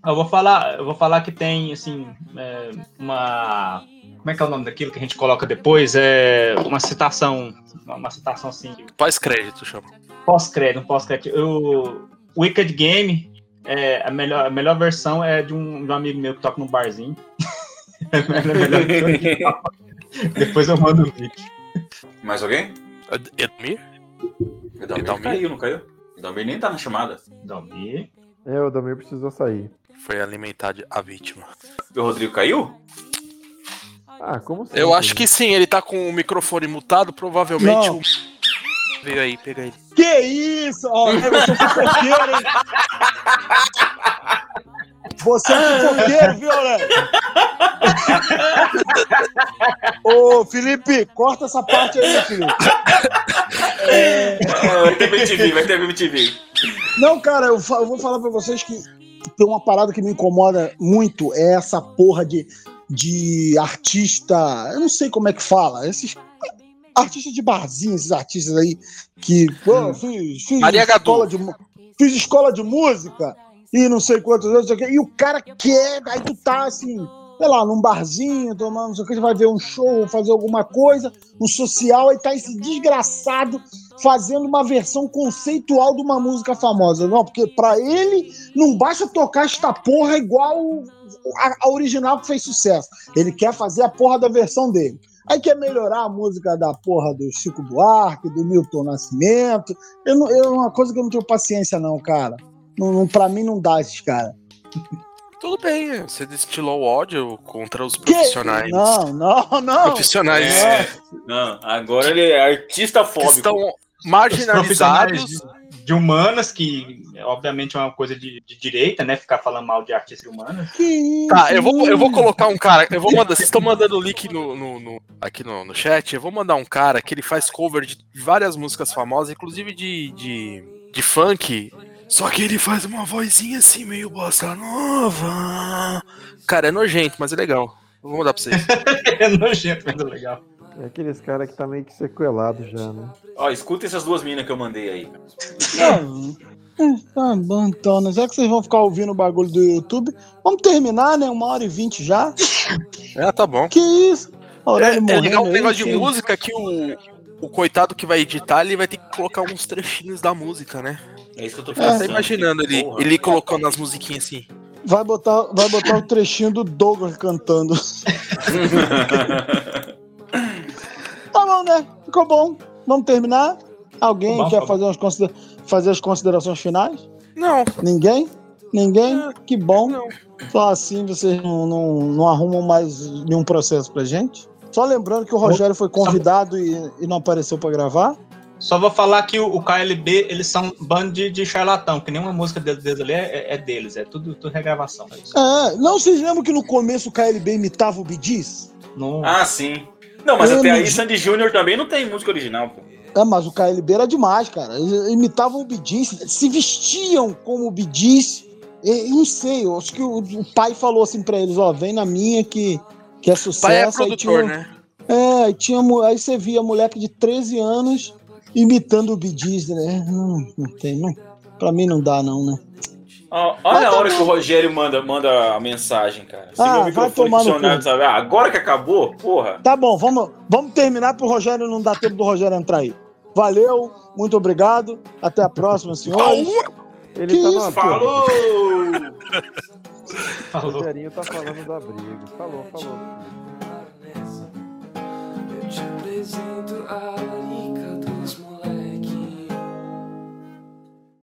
Speaker 7: Eu vou falar, eu vou falar que tem assim é, uma como é que é o nome daquilo que a gente coloca depois? É uma citação, uma, uma citação assim,
Speaker 6: Pós-crédito, chama.
Speaker 7: pós-crédito, um pós-crédito. Eu, Wicked Game, é, a, melhor, a melhor versão é de um, de um amigo meu que toca no barzinho. [laughs] É melhor que o original. Depois eu mando o vídeo.
Speaker 2: Mais alguém?
Speaker 6: Edmir?
Speaker 2: O Dalmir caiu, não caiu? O Dalmir nem tá na chamada.
Speaker 7: Dalmir.
Speaker 10: É, o Damir precisou sair.
Speaker 6: Foi alimentar a vítima.
Speaker 2: O Rodrigo caiu?
Speaker 10: Ah, como assim?
Speaker 6: Eu acho que sim, ele tá com o microfone mutado, provavelmente
Speaker 5: Não.
Speaker 6: o. Veio aí, pega ele.
Speaker 5: Que isso? Ó, eu sou fofoqueiro, hein? [laughs] Você é fofoqueiro, viu, Aurélio? Ô, Felipe, corta essa parte aí, Felipe.
Speaker 2: É, vai ter MTV, vai ter MTV.
Speaker 5: Não, cara, eu, eu vou falar pra vocês que tem uma parada que me incomoda muito, é essa porra de, de artista, eu não sei como é que fala, esses artistas de barzinho, esses artistas aí que, pô, fiz, fiz
Speaker 6: Maria Gadu.
Speaker 5: escola de fiz escola de música e não sei quantos anos, não sei o e o cara quer, aí tu tá assim, sei lá, num barzinho, tomando, não sei o que, vai ver um show, fazer alguma coisa, um social, aí tá esse desgraçado fazendo uma versão conceitual de uma música famosa. Não, porque pra ele não basta tocar esta porra igual a, a original que fez sucesso. Ele quer fazer a porra da versão dele. Aí quer melhorar a música da porra do Chico Buarque, do Milton Nascimento. Eu não, eu, uma coisa que eu não tenho paciência, não, cara. Não, não, pra mim não dá esses caras.
Speaker 6: Tudo bem, você destilou ódio contra os profissionais.
Speaker 5: Não, não, não.
Speaker 6: Profissionais
Speaker 2: É, não, agora ele é artista
Speaker 6: que
Speaker 2: fóbico.
Speaker 6: estão
Speaker 7: Os
Speaker 6: marginalizados.
Speaker 7: de, de humanas, que obviamente é uma coisa de, de direita, né? Ficar falando mal de artista de humanas.
Speaker 5: Que?
Speaker 6: Tá, eu vou, eu vou colocar um cara. Eu vou mandar. Vocês estão mandando o link no, no- no- aqui no, no chat. Eu vou mandar um cara que ele faz cover de várias músicas famosas, inclusive de, de, de funk. Só que ele faz uma vozinha assim, meio bossa nova. Cara, é nojento, mas é legal. Vou mandar pra vocês. [laughs]
Speaker 7: é nojento, mas é legal.
Speaker 10: É aqueles caras que tá meio que sequelado já, né?
Speaker 2: Ó, escuta essas duas minas que eu mandei aí.
Speaker 5: Não. Tá bom, então, né? Já que vocês vão ficar ouvindo o bagulho do YouTube, vamos terminar, né? Uma hora e vinte já. [laughs]
Speaker 6: É, tá bom.
Speaker 5: Que isso?
Speaker 6: É,
Speaker 5: Aurélio
Speaker 6: é
Speaker 5: morrendo
Speaker 6: legal um
Speaker 5: aí,
Speaker 6: negócio de música que o, o coitado que vai editar, ele vai ter que colocar uns trechinhos da música, né?
Speaker 2: É isso que eu tô
Speaker 6: Eu
Speaker 2: pensando.
Speaker 6: tô imaginando ele,
Speaker 2: Porra.
Speaker 6: ele colocando as musiquinhas assim.
Speaker 5: Vai botar, vai botar o trechinho do Douglas cantando. [laughs] Tá bom, né? Ficou bom. Vamos terminar? Alguém
Speaker 7: bom,
Speaker 5: quer fazer, considera- fazer as considerações finais?
Speaker 6: Não.
Speaker 5: Ninguém? Ninguém? Que bom. Só assim vocês não, não, não arrumam mais nenhum processo pra gente. Só lembrando que o Rogério foi convidado e, e não apareceu pra gravar.
Speaker 7: Só vou falar que o, o KLB, eles são bando de, de charlatão, que nenhuma música deles, deles ali é, é deles, é tudo, tudo regravação. É.
Speaker 5: É, não vocês lembram que no começo o KLB imitava o Bidis?
Speaker 7: Não.
Speaker 2: Ah, sim. Não, mas
Speaker 5: Eu
Speaker 2: até
Speaker 5: não-
Speaker 2: aí Sandy Júnior também não tem música original, pô.
Speaker 5: É, mas o KLB era demais, cara. Eles imitavam o Bidis, se vestiam como o Bidis. Eu não sei, eu acho que o, o pai falou assim pra eles, ó, vem na minha que, que é sucesso.
Speaker 6: pai é
Speaker 5: Aí
Speaker 6: produtor,
Speaker 5: tinha-
Speaker 6: né?
Speaker 5: É, tinha, aí você via moleque de 13 anos imitando o Bidiz, né? Não, não tem, não. Pra mim não dá, não, né?
Speaker 2: Ah, olha a hora que o Rogério manda, manda a mensagem, cara. Se
Speaker 5: ah,
Speaker 2: meu microfone funcionar, sabe? Ah, agora que acabou, porra.
Speaker 5: Tá bom, vamos, vamos terminar pro Rogério não dar tempo do Rogério entrar aí. Valeu, muito obrigado. Até a próxima, senhor
Speaker 10: Ele
Speaker 5: que
Speaker 10: tá
Speaker 5: isso,
Speaker 10: falou!
Speaker 2: falou. [laughs]
Speaker 10: O Rogerinho tá falando do abrigo. Falou, falou. Eu te apresento a Larica.